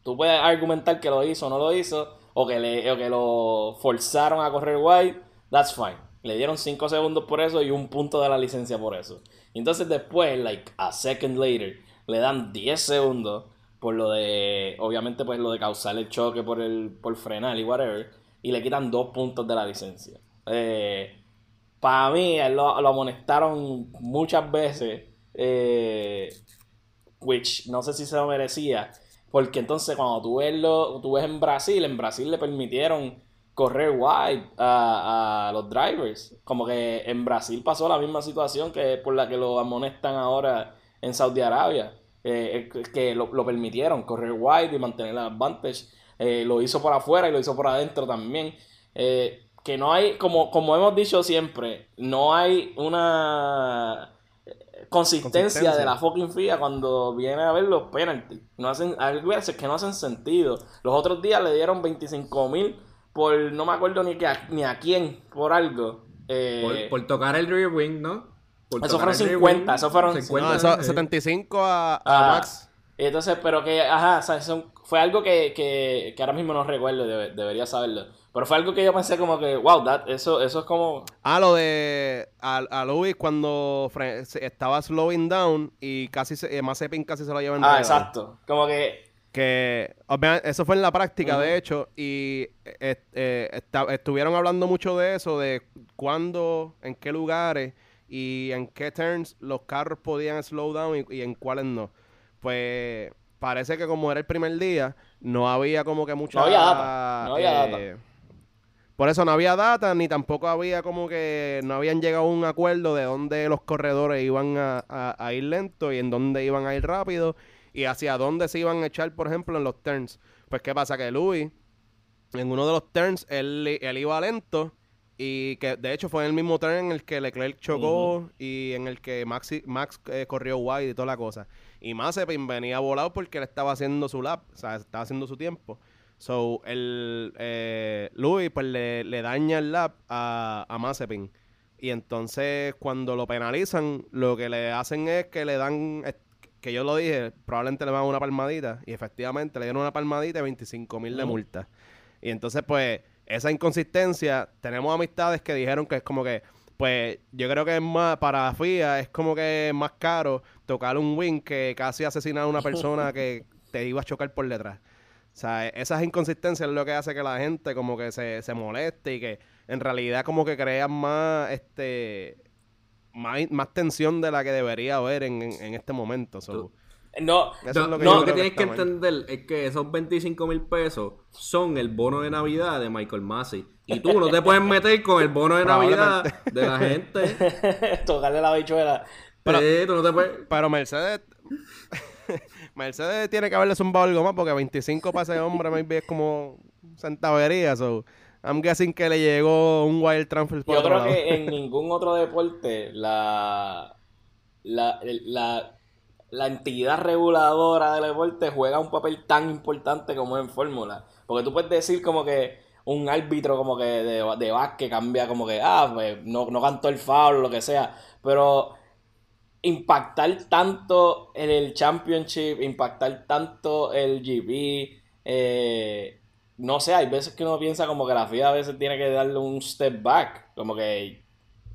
tú puedes argumentar que lo hizo o no lo hizo, o que, le, que lo forzaron a correr wide, that's fine. Le dieron 5 segundos por eso y un punto de la licencia por eso. Entonces después, like a second later, le dan 10 segundos por lo de, obviamente, pues lo de causar el choque por el por frenar y whatever, y le quitan 2 puntos de la licencia. Eh, para mí, lo, lo amonestaron muchas veces. Eh, which no sé si se lo merecía, porque entonces cuando tú ves, lo, tú ves en Brasil, en Brasil le permitieron correr wide a, los drivers. Como que en Brasil pasó la misma situación que por la que lo amonestan ahora en Saudi Arabia. Eh, eh, que lo, permitieron correr wide y mantener la advantage. Eh, lo hizo por afuera y lo hizo por adentro también. que no hay, como, como hemos dicho siempre, no hay una consistencia, de la fucking FIA cuando viene a ver los penalties. No hacen, hay veces que no hacen sentido. Los otros días le dieron 25 mil por no me acuerdo ni, que ni a quién, por algo. Eh, por, tocar el rear wing, ¿no? eso fueron 50, eso fueron 50, 75 a, a ah, Max. Entonces, pero que, ajá, o sea, eso fue algo que, que, que ahora mismo no recuerdo, debería saberlo. Pero fue algo que yo pensé como que, wow, eso, eso es como... Ah, lo de a, a Luis cuando estaba slowing down y casi se, eh, Mazepin casi se lo lleva en Ah, exacto. Como que... Que eso fue en la práctica, de hecho, y eh, eh, estuvieron hablando mucho de eso, de cuándo, en qué lugares y en qué turns los carros podían slow down y, en cuáles no. Pues parece que como era el primer día, no había como que mucha... No había data. No había data por eso no había data, ni tampoco había como que no habían llegado a un acuerdo de dónde los corredores iban a, ir lento y en dónde iban a ir rápido y hacia dónde se iban a echar, por ejemplo, en los turns. Pues, ¿qué pasa? Que Louis, en uno de los turns, él, iba lento y que de hecho fue en el mismo turn en el que Leclerc chocó y en el que Max, Max eh, corrió wide y toda la cosa. Y Mazepin venía volado porque él estaba haciendo su lap, o sea, estaba haciendo su tiempo. So, el eh, Louis pues le, daña el lap a, a Mazepin. Y entonces cuando lo penalizan, lo que le hacen es que le dan, que yo lo dije, probablemente le van una palmadita. Y efectivamente le dieron una palmadita y 25 mil de multa. Y entonces pues esa inconsistencia, tenemos amistades que dijeron que es como que, pues yo creo que es más, para FIA es como que es más caro tocar un win que casi asesinar a una persona que te iba a chocar por detrás. O sea, esas inconsistencias es lo que hace que la gente como que se, se moleste y que en realidad como que crean más, este, más, más tensión de la que debería haber en, en, este momento. no, lo que, lo que tienes que, entender es que esos 25 mil pesos son el bono de Navidad de Michael Massey. Y tú no te puedes meter con el bono de Navidad de la gente. Tocarle la bichuela. Pero, no te puedes... pero Mercedes Mercedes tiene que haberle zumbado algo más porque 25 para ese hombre maybe es como centavería. So, I'm guessing que le llegó un wild transfer. Yo creo que en ningún otro deporte la, la, la, entidad reguladora del deporte juega un papel tan importante como en Fórmula. Porque tú puedes decir como que un árbitro como que de, de básquet cambia como que, ah, pues no, no cantó el foul o lo que sea. Pero impactar tanto en el Championship, impactar tanto el GP. Eh, no sé, hay veces que uno piensa como que la FIA a veces tiene que darle un step back. Como que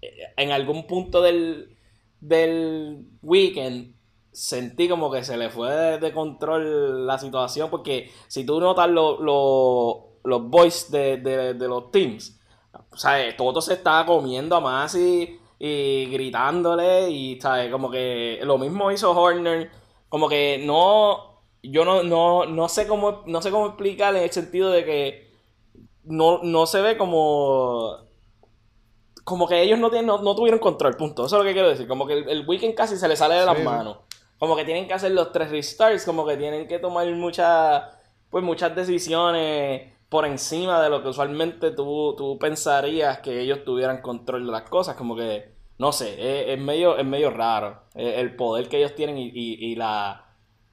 eh, en algún punto del, del weekend sentí como que se le fue de, control la situación. Porque si tú notas los boys de, de, los teams, sea, todo se estaba comiendo a más y y gritándole y, ¿sabes? Como que lo mismo hizo Horner, como que no, yo no, no, no sé cómo, no sé cómo explicar en el sentido de que no, no se ve como, como que ellos no, tienen, no, tuvieron control, punto, eso es lo que quiero decir, como que el, weekend casi se le sale de las manos, como que tienen que hacer los tres restarts, como que tienen que tomar muchas, pues muchas decisiones por encima de lo que usualmente tú, tú pensarías que ellos tuvieran control de las cosas, como que, no sé, es, medio, es medio raro el, poder que ellos tienen y, y, la,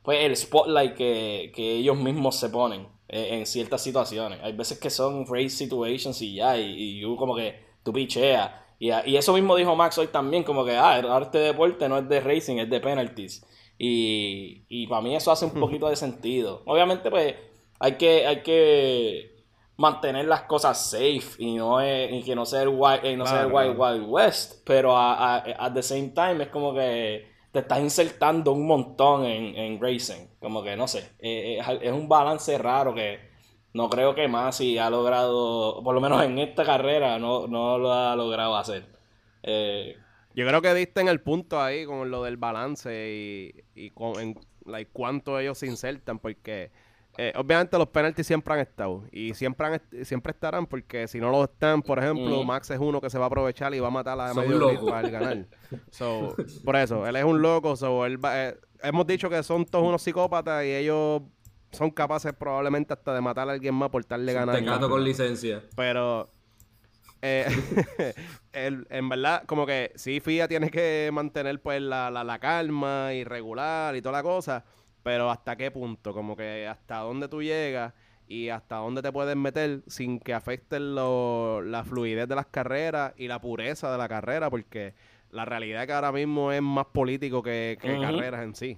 pues el spotlight que, ellos mismos se ponen en, ciertas situaciones. Hay veces que son race situations y ya, y, y como que tú picheas. Y, y, eso mismo dijo Max hoy también, como que, ah, el arte de deporte no es de racing, es de penalties. Y, y para mí eso hace un poquito de sentido. Obviamente, pues, hay que, hay que mantener las cosas safe y no y que no sea el wild, no sea wild, wild west pero a, at the same time es como que te estás insertando un montón en, en racing como que no sé eh, eh, es, un balance raro que no creo que Masi ha logrado por lo menos en esta carrera no, no lo ha logrado hacer. Eh, yo creo que diste en el punto ahí con lo del balance y, y con like, cuánto ellos se insertan porque eh, obviamente los penaltis siempre han estado y siempre han siempre estarán porque si no lo están, por ejemplo, mm. Max es uno que se va a aprovechar y va a matar a medio para ganar. So, por eso, él es un loco, so, él eh, hemos dicho que son todos unos psicópatas y ellos son capaces probablemente hasta de matar a alguien más por darle ganar. Te con licencia. Pero eh, en verdad, como que sí, FIA tiene que mantener pues la, la, calma y regular y toda la cosa, pero hasta qué punto, como que hasta dónde tú llegas y hasta dónde te puedes meter sin que afecten la fluidez de las carreras y la pureza de la carrera, porque la realidad es que ahora mismo es más político que, carreras en sí.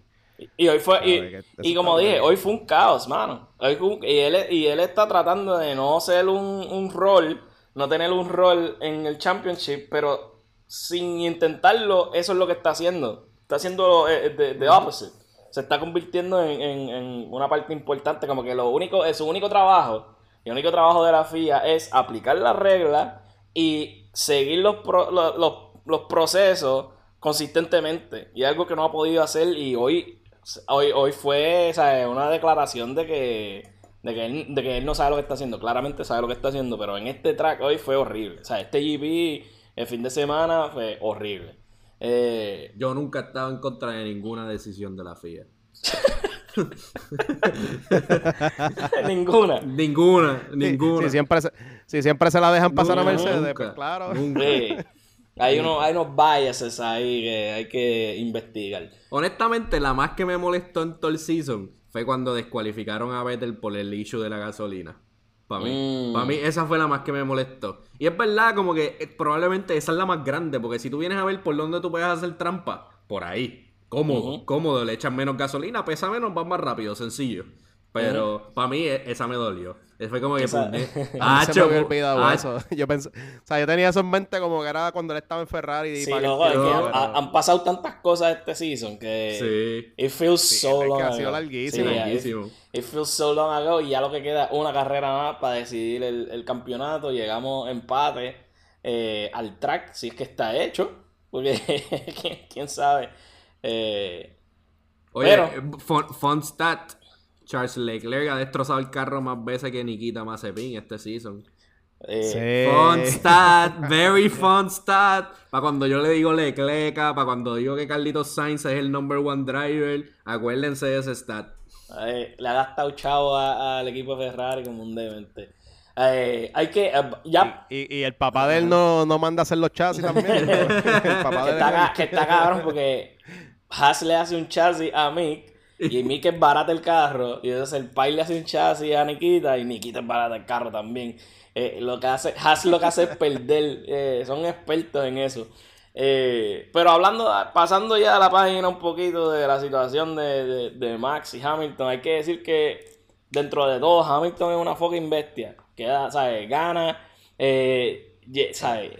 Y hoy fue, y, como dije, hoy fue un caos, mano. y, él, y él está tratando de no ser un, un rol no tener un rol en el championship, pero sin intentarlo, eso es lo que está haciendo. Está haciendo de, eh, opposite. Se está convirtiendo en, una parte importante, como que lo único, su único trabajo, el único trabajo de la FIA es aplicar las reglas y seguir los, los, procesos consistentemente. Y algo que no ha podido hacer y hoy, hoy, hoy fue una declaración de que de que, él, de que él no sabe lo que está haciendo. Claramente sabe lo que está haciendo, pero en este track hoy fue horrible. O sea, este GP el fin de semana fue horrible. Eh, Yo nunca he estado en contra de ninguna decisión de la FIA. ninguna. Ninguna, ninguna. Si, siempre, se, si siempre se la dejan pasar a Mercedes, pues claro. Hay, unos, hay unos biases ahí que hay que investigar. Honestamente, la más que me molestó en todo el season fue cuando descualificaron a Vettel por el issue de la gasolina. Para mí. Para mí, mm. esa fue la más que me molestó. Y es verdad, como que eh, probablemente esa es la más grande, porque si tú vienes a ver por dónde tú puedes hacer trampa, por ahí. Cómodo, cómodo, le echan menos gasolina, pesa menos, va más rápido, sencillo. Pero para mí e, esa me dolió. Fue como que Esa... ah, se me olvidado eso. Yo pensé, o sea, yo tenía eso en mente como que era cuando él estaba en Ferrari. Y sí, luego, han pasado tantas cosas este season que sí. it feels so long. ha sido larguísimo. larguísimo. It, feels so long ago y ya lo que queda una carrera más para decidir el, campeonato. Llegamos empate eh, al track, si es que está hecho. Porque quién sabe. Eh, Oye, pero, fun, fun stat Charles Leclerc ha destrozado el carro más veces que Nikita Mazepin este season. Eh, fun stat, very fun stat. Para cuando yo le digo Leclerc, para cuando digo que Carlitos Sainz es el number one driver, acuérdense de ese stat. le ha gastado chavo al equipo de Ferrari como un demente. Eh, hay que. Eh, ya. Y, el papá de él no, no manda a hacer los chasis también. el papá que, está, que está cabrón porque Haas le hace un chasis a Mick y Mick es barata el carro. Y entonces el pai le hace un chasis a Nikita. Y Nikita es barata el carro también. Eh, lo que hace, Haas lo que hace es perder. Eh, son expertos en eso. Eh, pero hablando, pasando ya a la página un poquito de la situación de, Max y Hamilton, hay que decir que dentro de todo, Hamilton es una fucking bestia. Que ¿sabes? Gana. ¿sabes?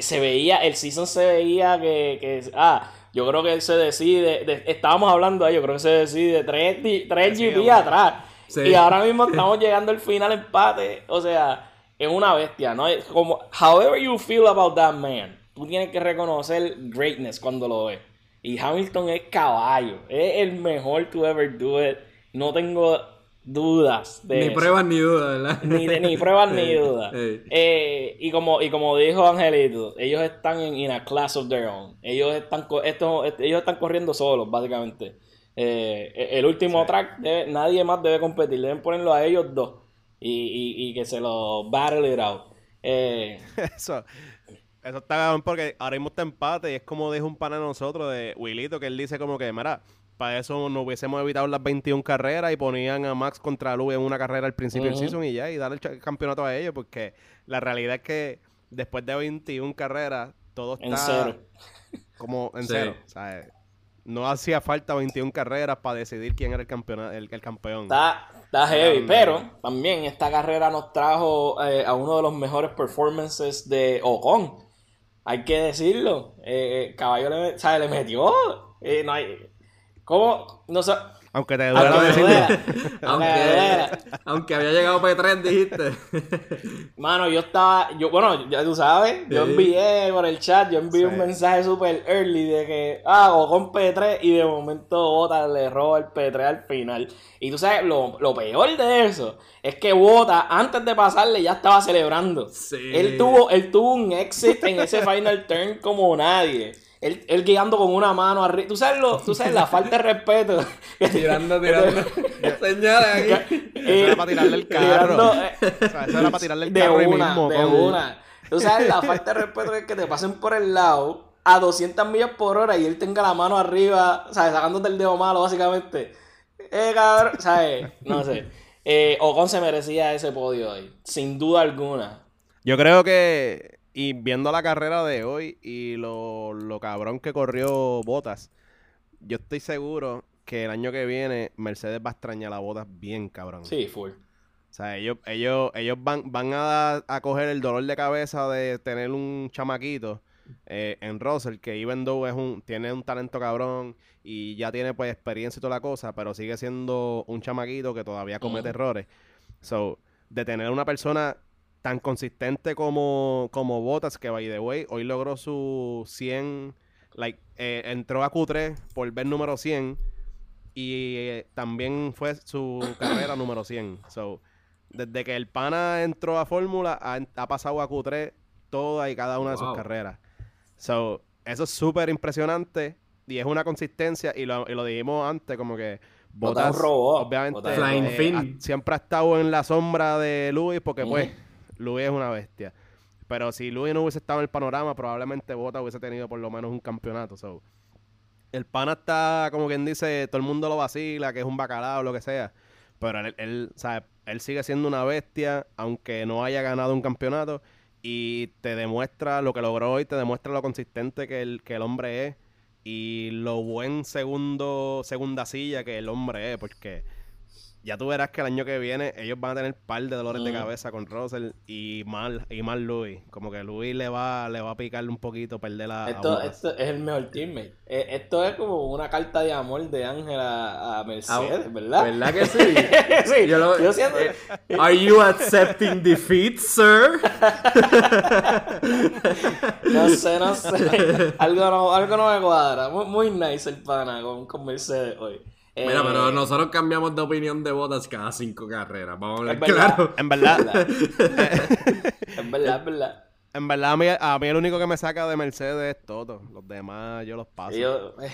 se veía, el season se veía que, que ah, yo creo que él se decide, estábamos hablando ahí, yo creo que se decide tres, tres GP atrás. Y ahora mismo estamos llegando al final empate. O sea, es una bestia, ¿no? Es como, however you feel about that man, tú tienes que reconocer greatness cuando lo ves. Y Hamilton es caballo, es el mejor to ever do it. No tengo dudas de Ni pruebas ni dudas, ¿verdad? Ni, ni pruebas ni dudas. Eh, y, como, y como dijo Angelito, ellos están en in a class of their own. Ellos están, esto, ellos están corriendo solos, básicamente. Eh, e, el último track, nadie más debe competir. Deben ponerlo a ellos dos. Y, y, que se lo battle it out. Eh, eso, eso está porque ahora mismo está empate y es como dijo un pana de nosotros de Willito que él dice como que, mira, para eso no hubiésemos evitado las 21 carreras y ponían a Max contra Lu en una carrera al principio del season y ya, y darle el campeonato a ellos, porque la realidad es que después de 21 carreras, todo está en cero. como en cero. no hacía falta 21 carreras para decidir quién era el, campeón el, campeón. Está, está heavy, pero también esta carrera nos trajo eh, a uno de los mejores performances de Ocon. Hay que decirlo. Eh, eh Caballo le, le metió. Eh, no hay, ¿Cómo? No sé. Aunque te duela aunque, aunque había llegado P3, dijiste. Mano, yo estaba. Yo, bueno, ya tú sabes. Yo envié por el chat. Yo envié un mensaje super early de que. Ah, o con P3. Y de momento Bota le roba el P3 al final. Y tú sabes, lo, lo peor de eso es que Bota, antes de pasarle, ya estaba celebrando. Sí. Él tuvo, él tuvo un exit en ese final turn como nadie. Él, guiando con una mano arriba. ¿Tú sabes, lo, tú sabes la falta de respeto. tirando, tirando. Señales aquí. Eso era para tirarle el carro. o sea, eso era para tirarle el carro de una, mismo. De una. O sea, la falta de respeto es que te pasen por el lado a 200 millas por hora y él tenga la mano arriba, ¿sabes? Sacándote el dedo malo, básicamente. Eh, cabrón, ¿sabes? No sé. Eh, Ocon se merecía ese podio hoy, sin duda alguna. Yo creo que, y viendo la carrera de hoy y lo, lo cabrón que corrió Botas, yo estoy seguro que el año que viene Mercedes va a extrañar a Botas bien cabrón. Sí, full. O sea, ellos, ellos, ellos van, van a, a coger el dolor de cabeza de tener un chamaquito eh, en Russell, que even though es un, tiene un talento cabrón y ya tiene pues experiencia y toda la cosa, pero sigue siendo un chamaquito que todavía comete errores. So, de tener una persona tan consistente como, como Bottas, que by the way, hoy logró su 100, like, eh, entró a Q3 por ver número 100 y eh, también fue su carrera número 100. So, desde que el pana entró a Fórmula, ha, pasado a Q3 toda y cada una de sus carreras. So, eso es súper impresionante y es una consistencia y lo, y lo dijimos antes como que Botas, obviamente eh, siempre ha estado en la sombra de Luis porque pues Luis es una bestia. Pero si Luis no hubiese estado en el panorama, probablemente Botas hubiese tenido por lo menos un campeonato. So, el pana está, como quien dice, todo el mundo lo vacila, que es un bacalao, lo que sea. Pero él, él, él sigue siendo una bestia, aunque no haya ganado un campeonato. Y te demuestra lo que logró hoy, te demuestra lo consistente que el, que el hombre es. Y lo buen segundo, segunda silla que el hombre es, porque ya tú verás que el año que viene ellos van a tener par de dolores de cabeza con Russell y mal y mal Luis. Como que Luis le va, le va a picarle un poquito, perder la. Esto, esto es el mejor teammate. Eh, esto es como una carta de amor de Ángel a, Mercedes, ah, ¿verdad? ¿Verdad que sí? sí, yo lo, yo siento... Eh, Are you accepting defeat, sir? no sé, no sé. Algo no, algo no me cuadra. Muy, muy nice el pana con, con Mercedes hoy. Mira, pero eh, nosotros cambiamos de opinión de botas cada cinco carreras. Vamos a hablar claro. En verdad. en verdad, en verdad. En verdad, a mí, el único que me saca de Mercedes es Toto. Los demás yo los paso. Eh,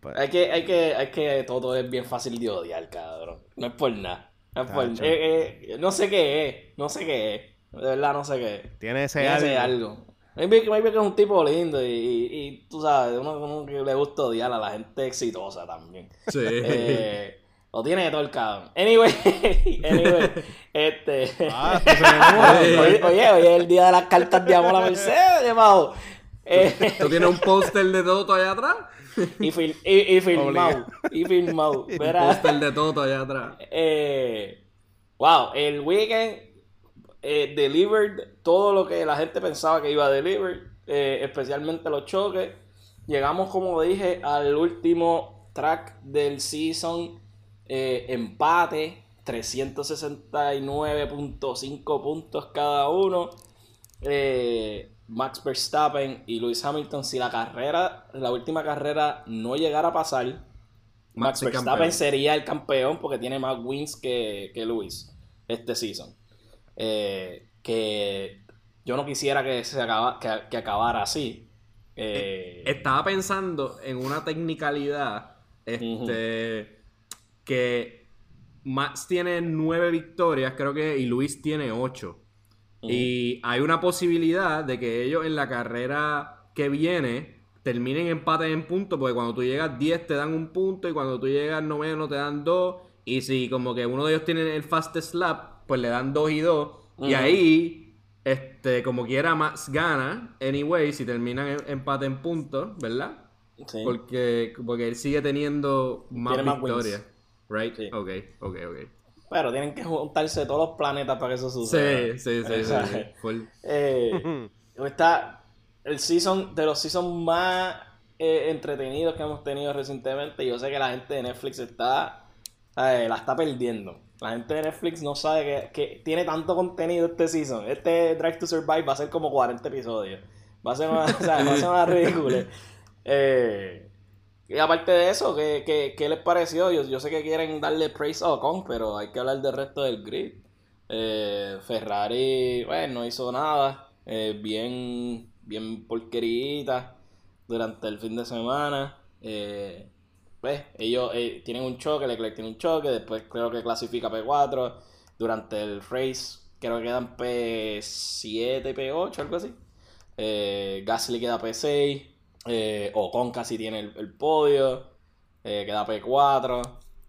pues. Hay que, hay que, hay que Toto es bien fácil de odiar, cabrón. No es por nada. No, es por, eh, no sé qué es. No sé qué es. De verdad, no sé qué es. Tiene ese, Tiene algo. algo. Maybe, que es un tipo lindo y, y, tú sabes, uno, que le gusta odiar a la gente exitosa también. Sí. Eh, lo tiene todo el cabrón. Anyway, anyway, este. Ah, oye, oye, hoy es el día de las cartas de amor a Mercedes, llamado. Eh, ¿Tú tienes un póster de Toto allá atrás? y, fil y, y filmado. Y filmado. Un póster de Toto allá atrás. Eh, wow, el weekend eh, delivered todo lo que la gente pensaba que iba a deliver, eh, especialmente los choques. Llegamos, como dije, al último track del season, eh, empate, 369.5 puntos cada uno. Max Verstappen y Lewis Hamilton, si la carrera, la última carrera no llegara a pasar, Max, Verstappen sería el campeón porque tiene más wins que, que Lewis este season. Eh, que yo no quisiera que se acaba, que, acabara así. Eh, estaba pensando en una tecnicalidad este, que Max tiene nueve victorias, creo que, y Luis tiene ocho. Y hay una posibilidad de que ellos en la carrera que viene terminen empate en puntos, porque cuando tú llegas 10 te dan un punto y cuando tú llegas noveno te dan dos. Y si como que uno de ellos tiene el fastest lap, pues le dan 2 y 2. Y ahí, este, como quiera, Max gana, anyway, si terminan en, empate en puntos, ¿verdad? Sí. Porque, porque él sigue teniendo más victorias. right? Sí. Ok, ok, ok. Pero tienen que juntarse todos los planetas para que eso suceda. Sí, sí, sí. sí, eh, está el season, de los seasons más eh, entretenidos que hemos tenido recientemente. Yo sé que la gente de Netflix está, eh, la está perdiendo. La gente de Netflix no sabe que, tiene tanto contenido este season. Este Drive to Survive va a ser como 40 episodios. Va a ser más, o sea, va a ser más ridículo. Eh, y aparte de eso, ¿qué, qué, les pareció? Yo, yo, sé que quieren darle praise a Ocon, pero hay que hablar del resto del grid. Eh, Ferrari, bueno, no hizo nada. Eh, bien, bien porquerita durante el fin de semana. Eh, pues, ellos eh, tienen un choque, Leclerc tiene un choque, después creo que clasifica P4. Durante el race creo que quedan P7, P8, algo así. Eh, Gasly queda P6. Eh, Ocon casi tiene el, podio. Eh, queda P4.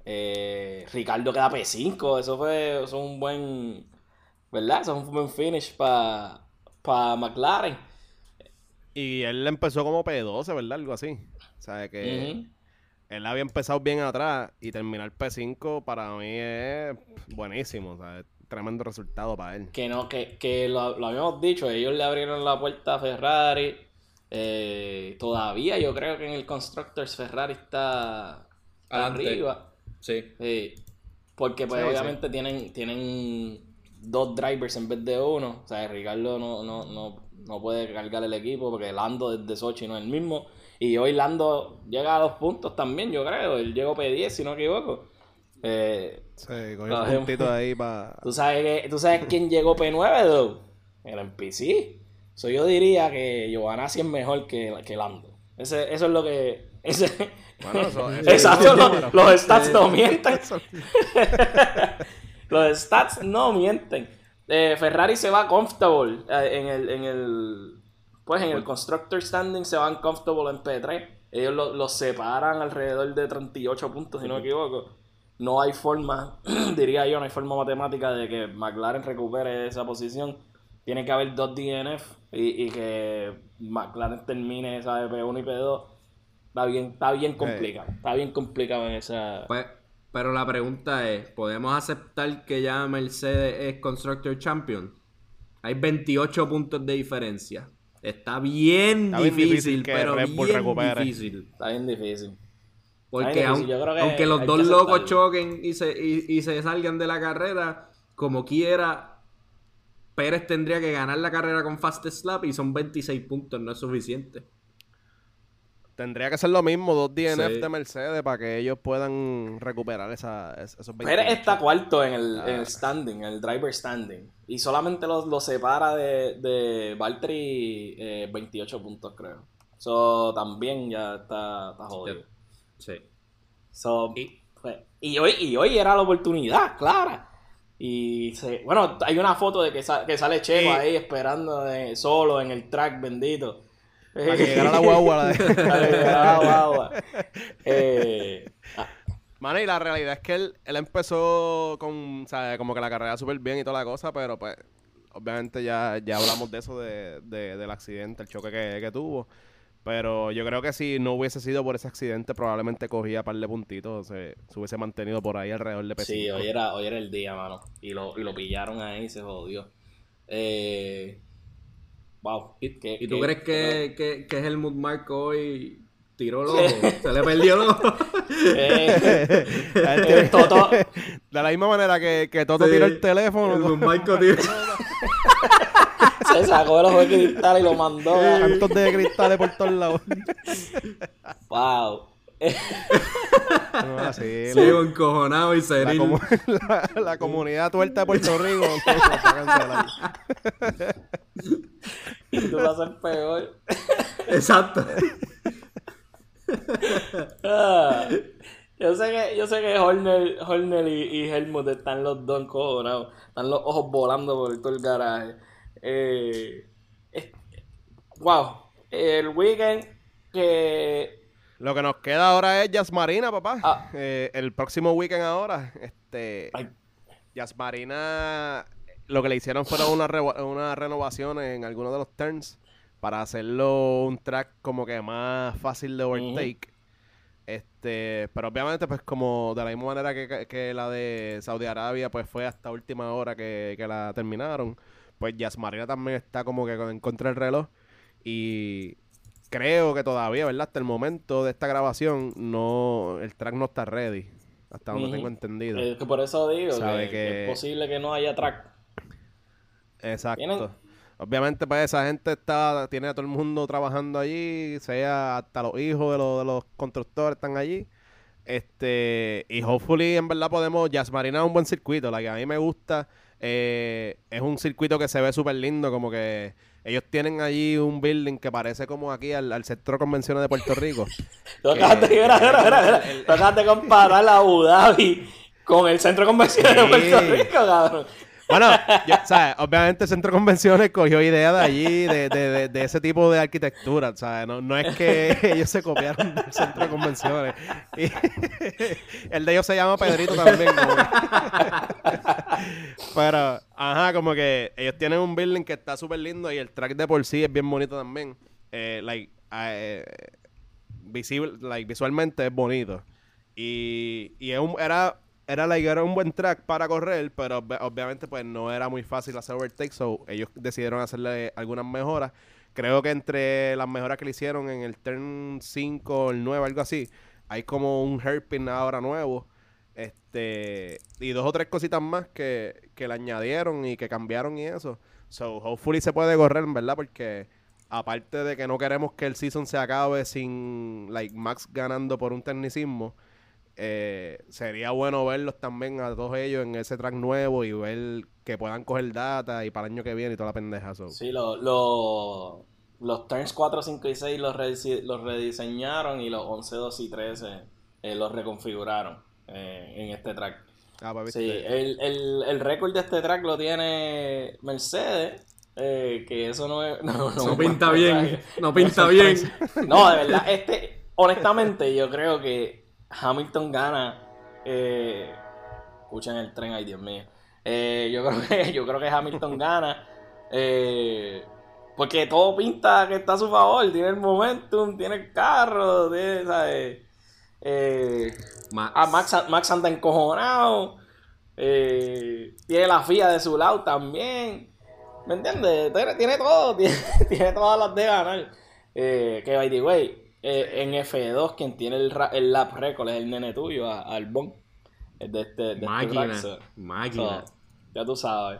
Eh, Ricardo queda P5. Eso fue, eso un buen. ¿Verdad? Eso fue un buen finish para pa McLaren. Y él empezó como P12, ¿verdad? Algo así. O sea, que él había empezado bien atrás y terminar P5 para mí es buenísimo. O sea, tremendo resultado para él. Que no, que, que lo, lo, habíamos dicho, ellos le abrieron la puerta a Ferrari. Eh, todavía yo creo que en el Constructors Ferrari está arriba. Sí. Porque pues obviamente tienen tienen dos drivers en vez de uno. O sea, Ricardo no, no, no, no puede cargar el equipo porque Lando desde Sochi no es el mismo. Y hoy Lando llega a dos puntos también, yo creo. Él llegó P10, si no me equivoco. Eh, sí, con un puntito ahí para... ¿Tú sabes, ¿Tú sabes quién llegó P9, though? El NPC. So, yo diría que Giovanazzi es mejor que, que Lando. Ese, eso es lo que... Ese... Bueno, eso, Exacto, los, stats no mienten. los stats no mienten. Eh, Ferrari se va comfortable eh, en el, en el pues en el Constructor Standing se van comfortable en P3. Ellos los lo separan alrededor de 38 puntos, si no me equivoco no hay forma, diría yo, no hay forma matemática de que McLaren recupere esa posición. Tiene que haber dos DNF y, que McLaren termine esa P1 y P2. Está bien, está bien complicado. Está bien complicado en esa. Pues, pero la pregunta es: ¿podemos aceptar que ya Mercedes es Constructor Champion? Hay 28 puntos de diferencia. Está bien difícil, pero bien difícil. Está bien difícil. Porque aunque, los dos locos choquen y se, y, se salgan de la carrera, como quiera, Pérez tendría que ganar la carrera con Fast Slap y son 26 puntos, no es suficiente. Tendría que ser lo mismo, dos DNF de Mercedes para que ellos puedan recuperar esa, esos 26 Pérez está cuarto en el, en el standing, en el driver standing. Y solamente lo, separa de, de Valtteri 28 eh, puntos, creo. Eso también ya está, está jodido. Sí. Pues, y, hoy, y hoy era la oportunidad, clara. Y bueno, hay una foto de que, que sale Checo ahí esperando solo en el track bendito. Para que llegara la guagua. Para que llegara la guagua. Eh, ah. Mano, y la realidad es que él, él empezó con, o sea, como que la carrera súper bien y toda la cosa, pero pues, obviamente ya, ya hablamos de eso, de, del accidente, el choque que, que tuvo. Pero yo creo que si no hubiese sido por ese accidente, probablemente cogía un par de puntitos. Se, se hubiese mantenido por ahí alrededor de P5. Sí, hoy era, hoy era el día, mano. Y lo, y lo pillaron ahí y se jodió. Eh, wow. ¿Y tú crees que, que, que Helmut Marco hoy tiró loco? ¿Se le perdió loco? eh, De la misma manera que, que Toto tiró el teléfono. Helmut Marco tiró. Se sacó de los de cristal y lo mandó. Cantos de cristales por todos lados. wow. No, sí, Sigo encojonado y serio. La, la, comunidad tuerta de Puerto Rico. y tú vas a ser peor. Exacto. Ah, yo sé que, yo sé que Horner, Horner y, y, Helmut están los dos encojonados. Están los ojos volando por todo el garaje. Eh, wow. El weekend que. Lo que nos queda ahora es Jazz Marina, papá. Ah. Eh, el próximo weekend ahora. Este. Jazz Marina. Lo que le hicieron fue una, una renovación en algunos de los turns. Para hacerlo un track como que más fácil de overtake. Este, pero obviamente, pues como de la misma manera que, la de Saudi Arabia, pues fue hasta última hora que, que la terminaron pues Marina también está como que en contra del reloj. Y creo que todavía, ¿verdad? Hasta el momento de esta grabación, no el track no está ready. Hasta donde tengo entendido. Es que por eso digo que, es posible que no haya track. Exacto. Obviamente, pues esa gente está, tiene a todo el mundo trabajando allí, sea hasta los hijos de los, de los constructores están allí. Este, y hopefully en verdad podemos, Jazz Marina es un buen circuito, la que a mí me gusta eh, es un circuito que se ve súper lindo, como que ellos tienen allí un building que parece como aquí al, centro de convenciones de Puerto Rico. Tocaste, de comparar la Abu Dhabi con el centro de convenciones de Puerto Rico, cabrón. Bueno, ¿sabes? obviamente el centro de convenciones cogió idea de allí, de, ese tipo de arquitectura, ¿sabes? No, es que ellos se copiaron del centro de convenciones. el de ellos se llama Pedrito también. Pero, ajá, como que ellos tienen un building que está súper lindo y el track de por sí es bien bonito también. Eh, like, eh, visible, like, visualmente es bonito. Y, y era, era, like, era un buen track para correr, pero obviamente pues no era muy fácil hacer overtake, so ellos decidieron hacerle algunas mejoras. Creo que entre las mejoras que le hicieron en el turn 5 o el 9, algo así, hay como un hairpin ahora nuevo. Este, y dos o tres cositas más que, que le añadieron y que cambiaron y eso. So, hopefully se puede correr, ¿verdad? Porque aparte de que no queremos que el season se acabe sin like Max ganando por un tecnicismo, eh, sería bueno verlos también a todos ellos en ese track nuevo y ver que puedan coger data y para el año que viene y toda la pendeja. Sí, los turns 4, 5 y 6 los, los rediseñaron y los 11, 2 y 13 eh, los reconfiguraron eh, en este track. Ah, pues, sí, el, el, el récord de este track lo tiene Mercedes eh, que eso no es. No, pinta bien. No pinta bien. No, de verdad, este. Honestamente, yo creo que Hamilton gana. Eh, escuchen el tren, ay Dios mío. Eh, yo, creo que, yo creo que Hamilton gana. Eh, porque todo pinta que está a su favor. Tiene el momentum, tiene el carro, tiene, ¿sabes? Eh, Max. Ah, Max, Max anda encojonado. Tiene la FIA de su lado también. ¿Me entiendes? Tiene, todo, tiene, todas las de ganar. Que by the way, eh, en F2 quien tiene el, el lap record es el nene tuyo, Albon. De este, de este máquina, máquina. ya tú sabes.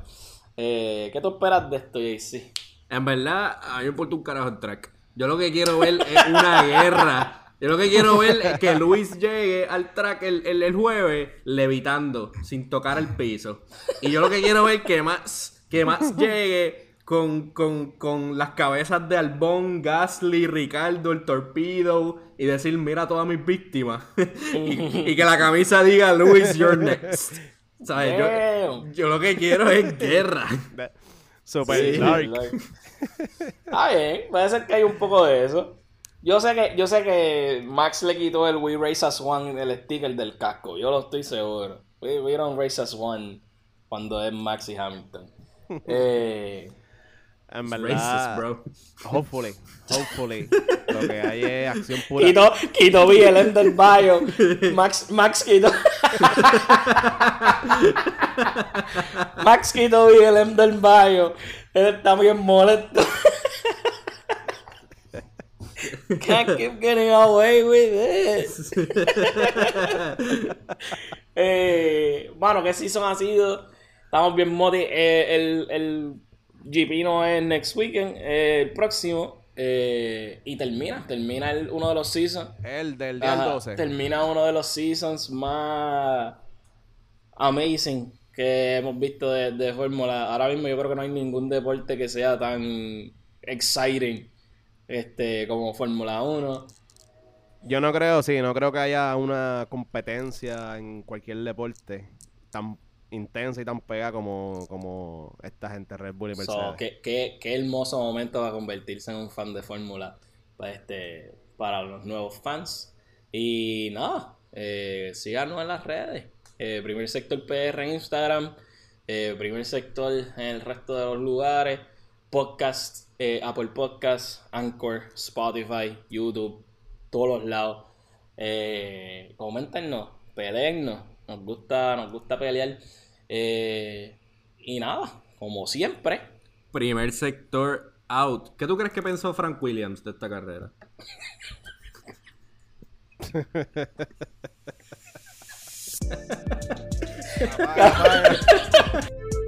Eh, ¿Qué tú esperas de esto, JC? En verdad, a mí me importa un carajo el track. Yo lo que quiero ver es una guerra. Yo lo que quiero ver es que Luis llegue al track el, el, el jueves levitando, sin tocar el piso. Y yo lo que quiero ver es que más que más llegue con, con, las cabezas de Albón, Gasly, Ricardo, el Torpedo y decir, mira a todas mis víctimas. y, que la camisa diga, Luis, you're next. ¿Sabes? Yo, lo que quiero es guerra. Super dark. Ah, bien, puede ser que hay un poco de eso. Yo sé que, yo sé que Max le quitó el We Race as One, el sticker del casco. Yo lo estoy seguro. We, we don't race as one cuando es Max y Hamilton. Eh, en verdad, bro. Hopefully, hopefully. lo que hay es acción pura. Quito, quito BLM del bio. Max, Max quito. Max quito BLM del bio. Él está bien molesto. Can't keep getting away with this. eh, bueno, ¿qué season ha sido? Estamos bien moti. Eh, el, el GP no es next weekend, el próximo. Eh, y termina, termina uno de los seasons. El del día 12. Termina uno de los seasons más amazing que hemos visto de, de Fórmula. Ahora mismo yo creo que no hay ningún deporte que sea tan exciting este, como Fórmula 1. Yo no creo, sí, no creo que haya una competencia en cualquier deporte tan intensa y tan pega como, como esta gente Red Bull y Mercedes. qué, qué, hermoso momento va a convertirse en un fan de Fórmula para, este, para los nuevos fans. Y nada, eh, síganos en las redes. Eh, primer sector PR en Instagram, eh, primer sector en el resto de los lugares, podcast, Apple Podcast, Anchor, Spotify, YouTube, todos los lados. Eh, coméntenos, peleennos, nos gusta, nos gusta pelear. Eh, y nada, como siempre. Primer sector out. ¿Qué tú crees que pensó Frank Williams de esta carrera?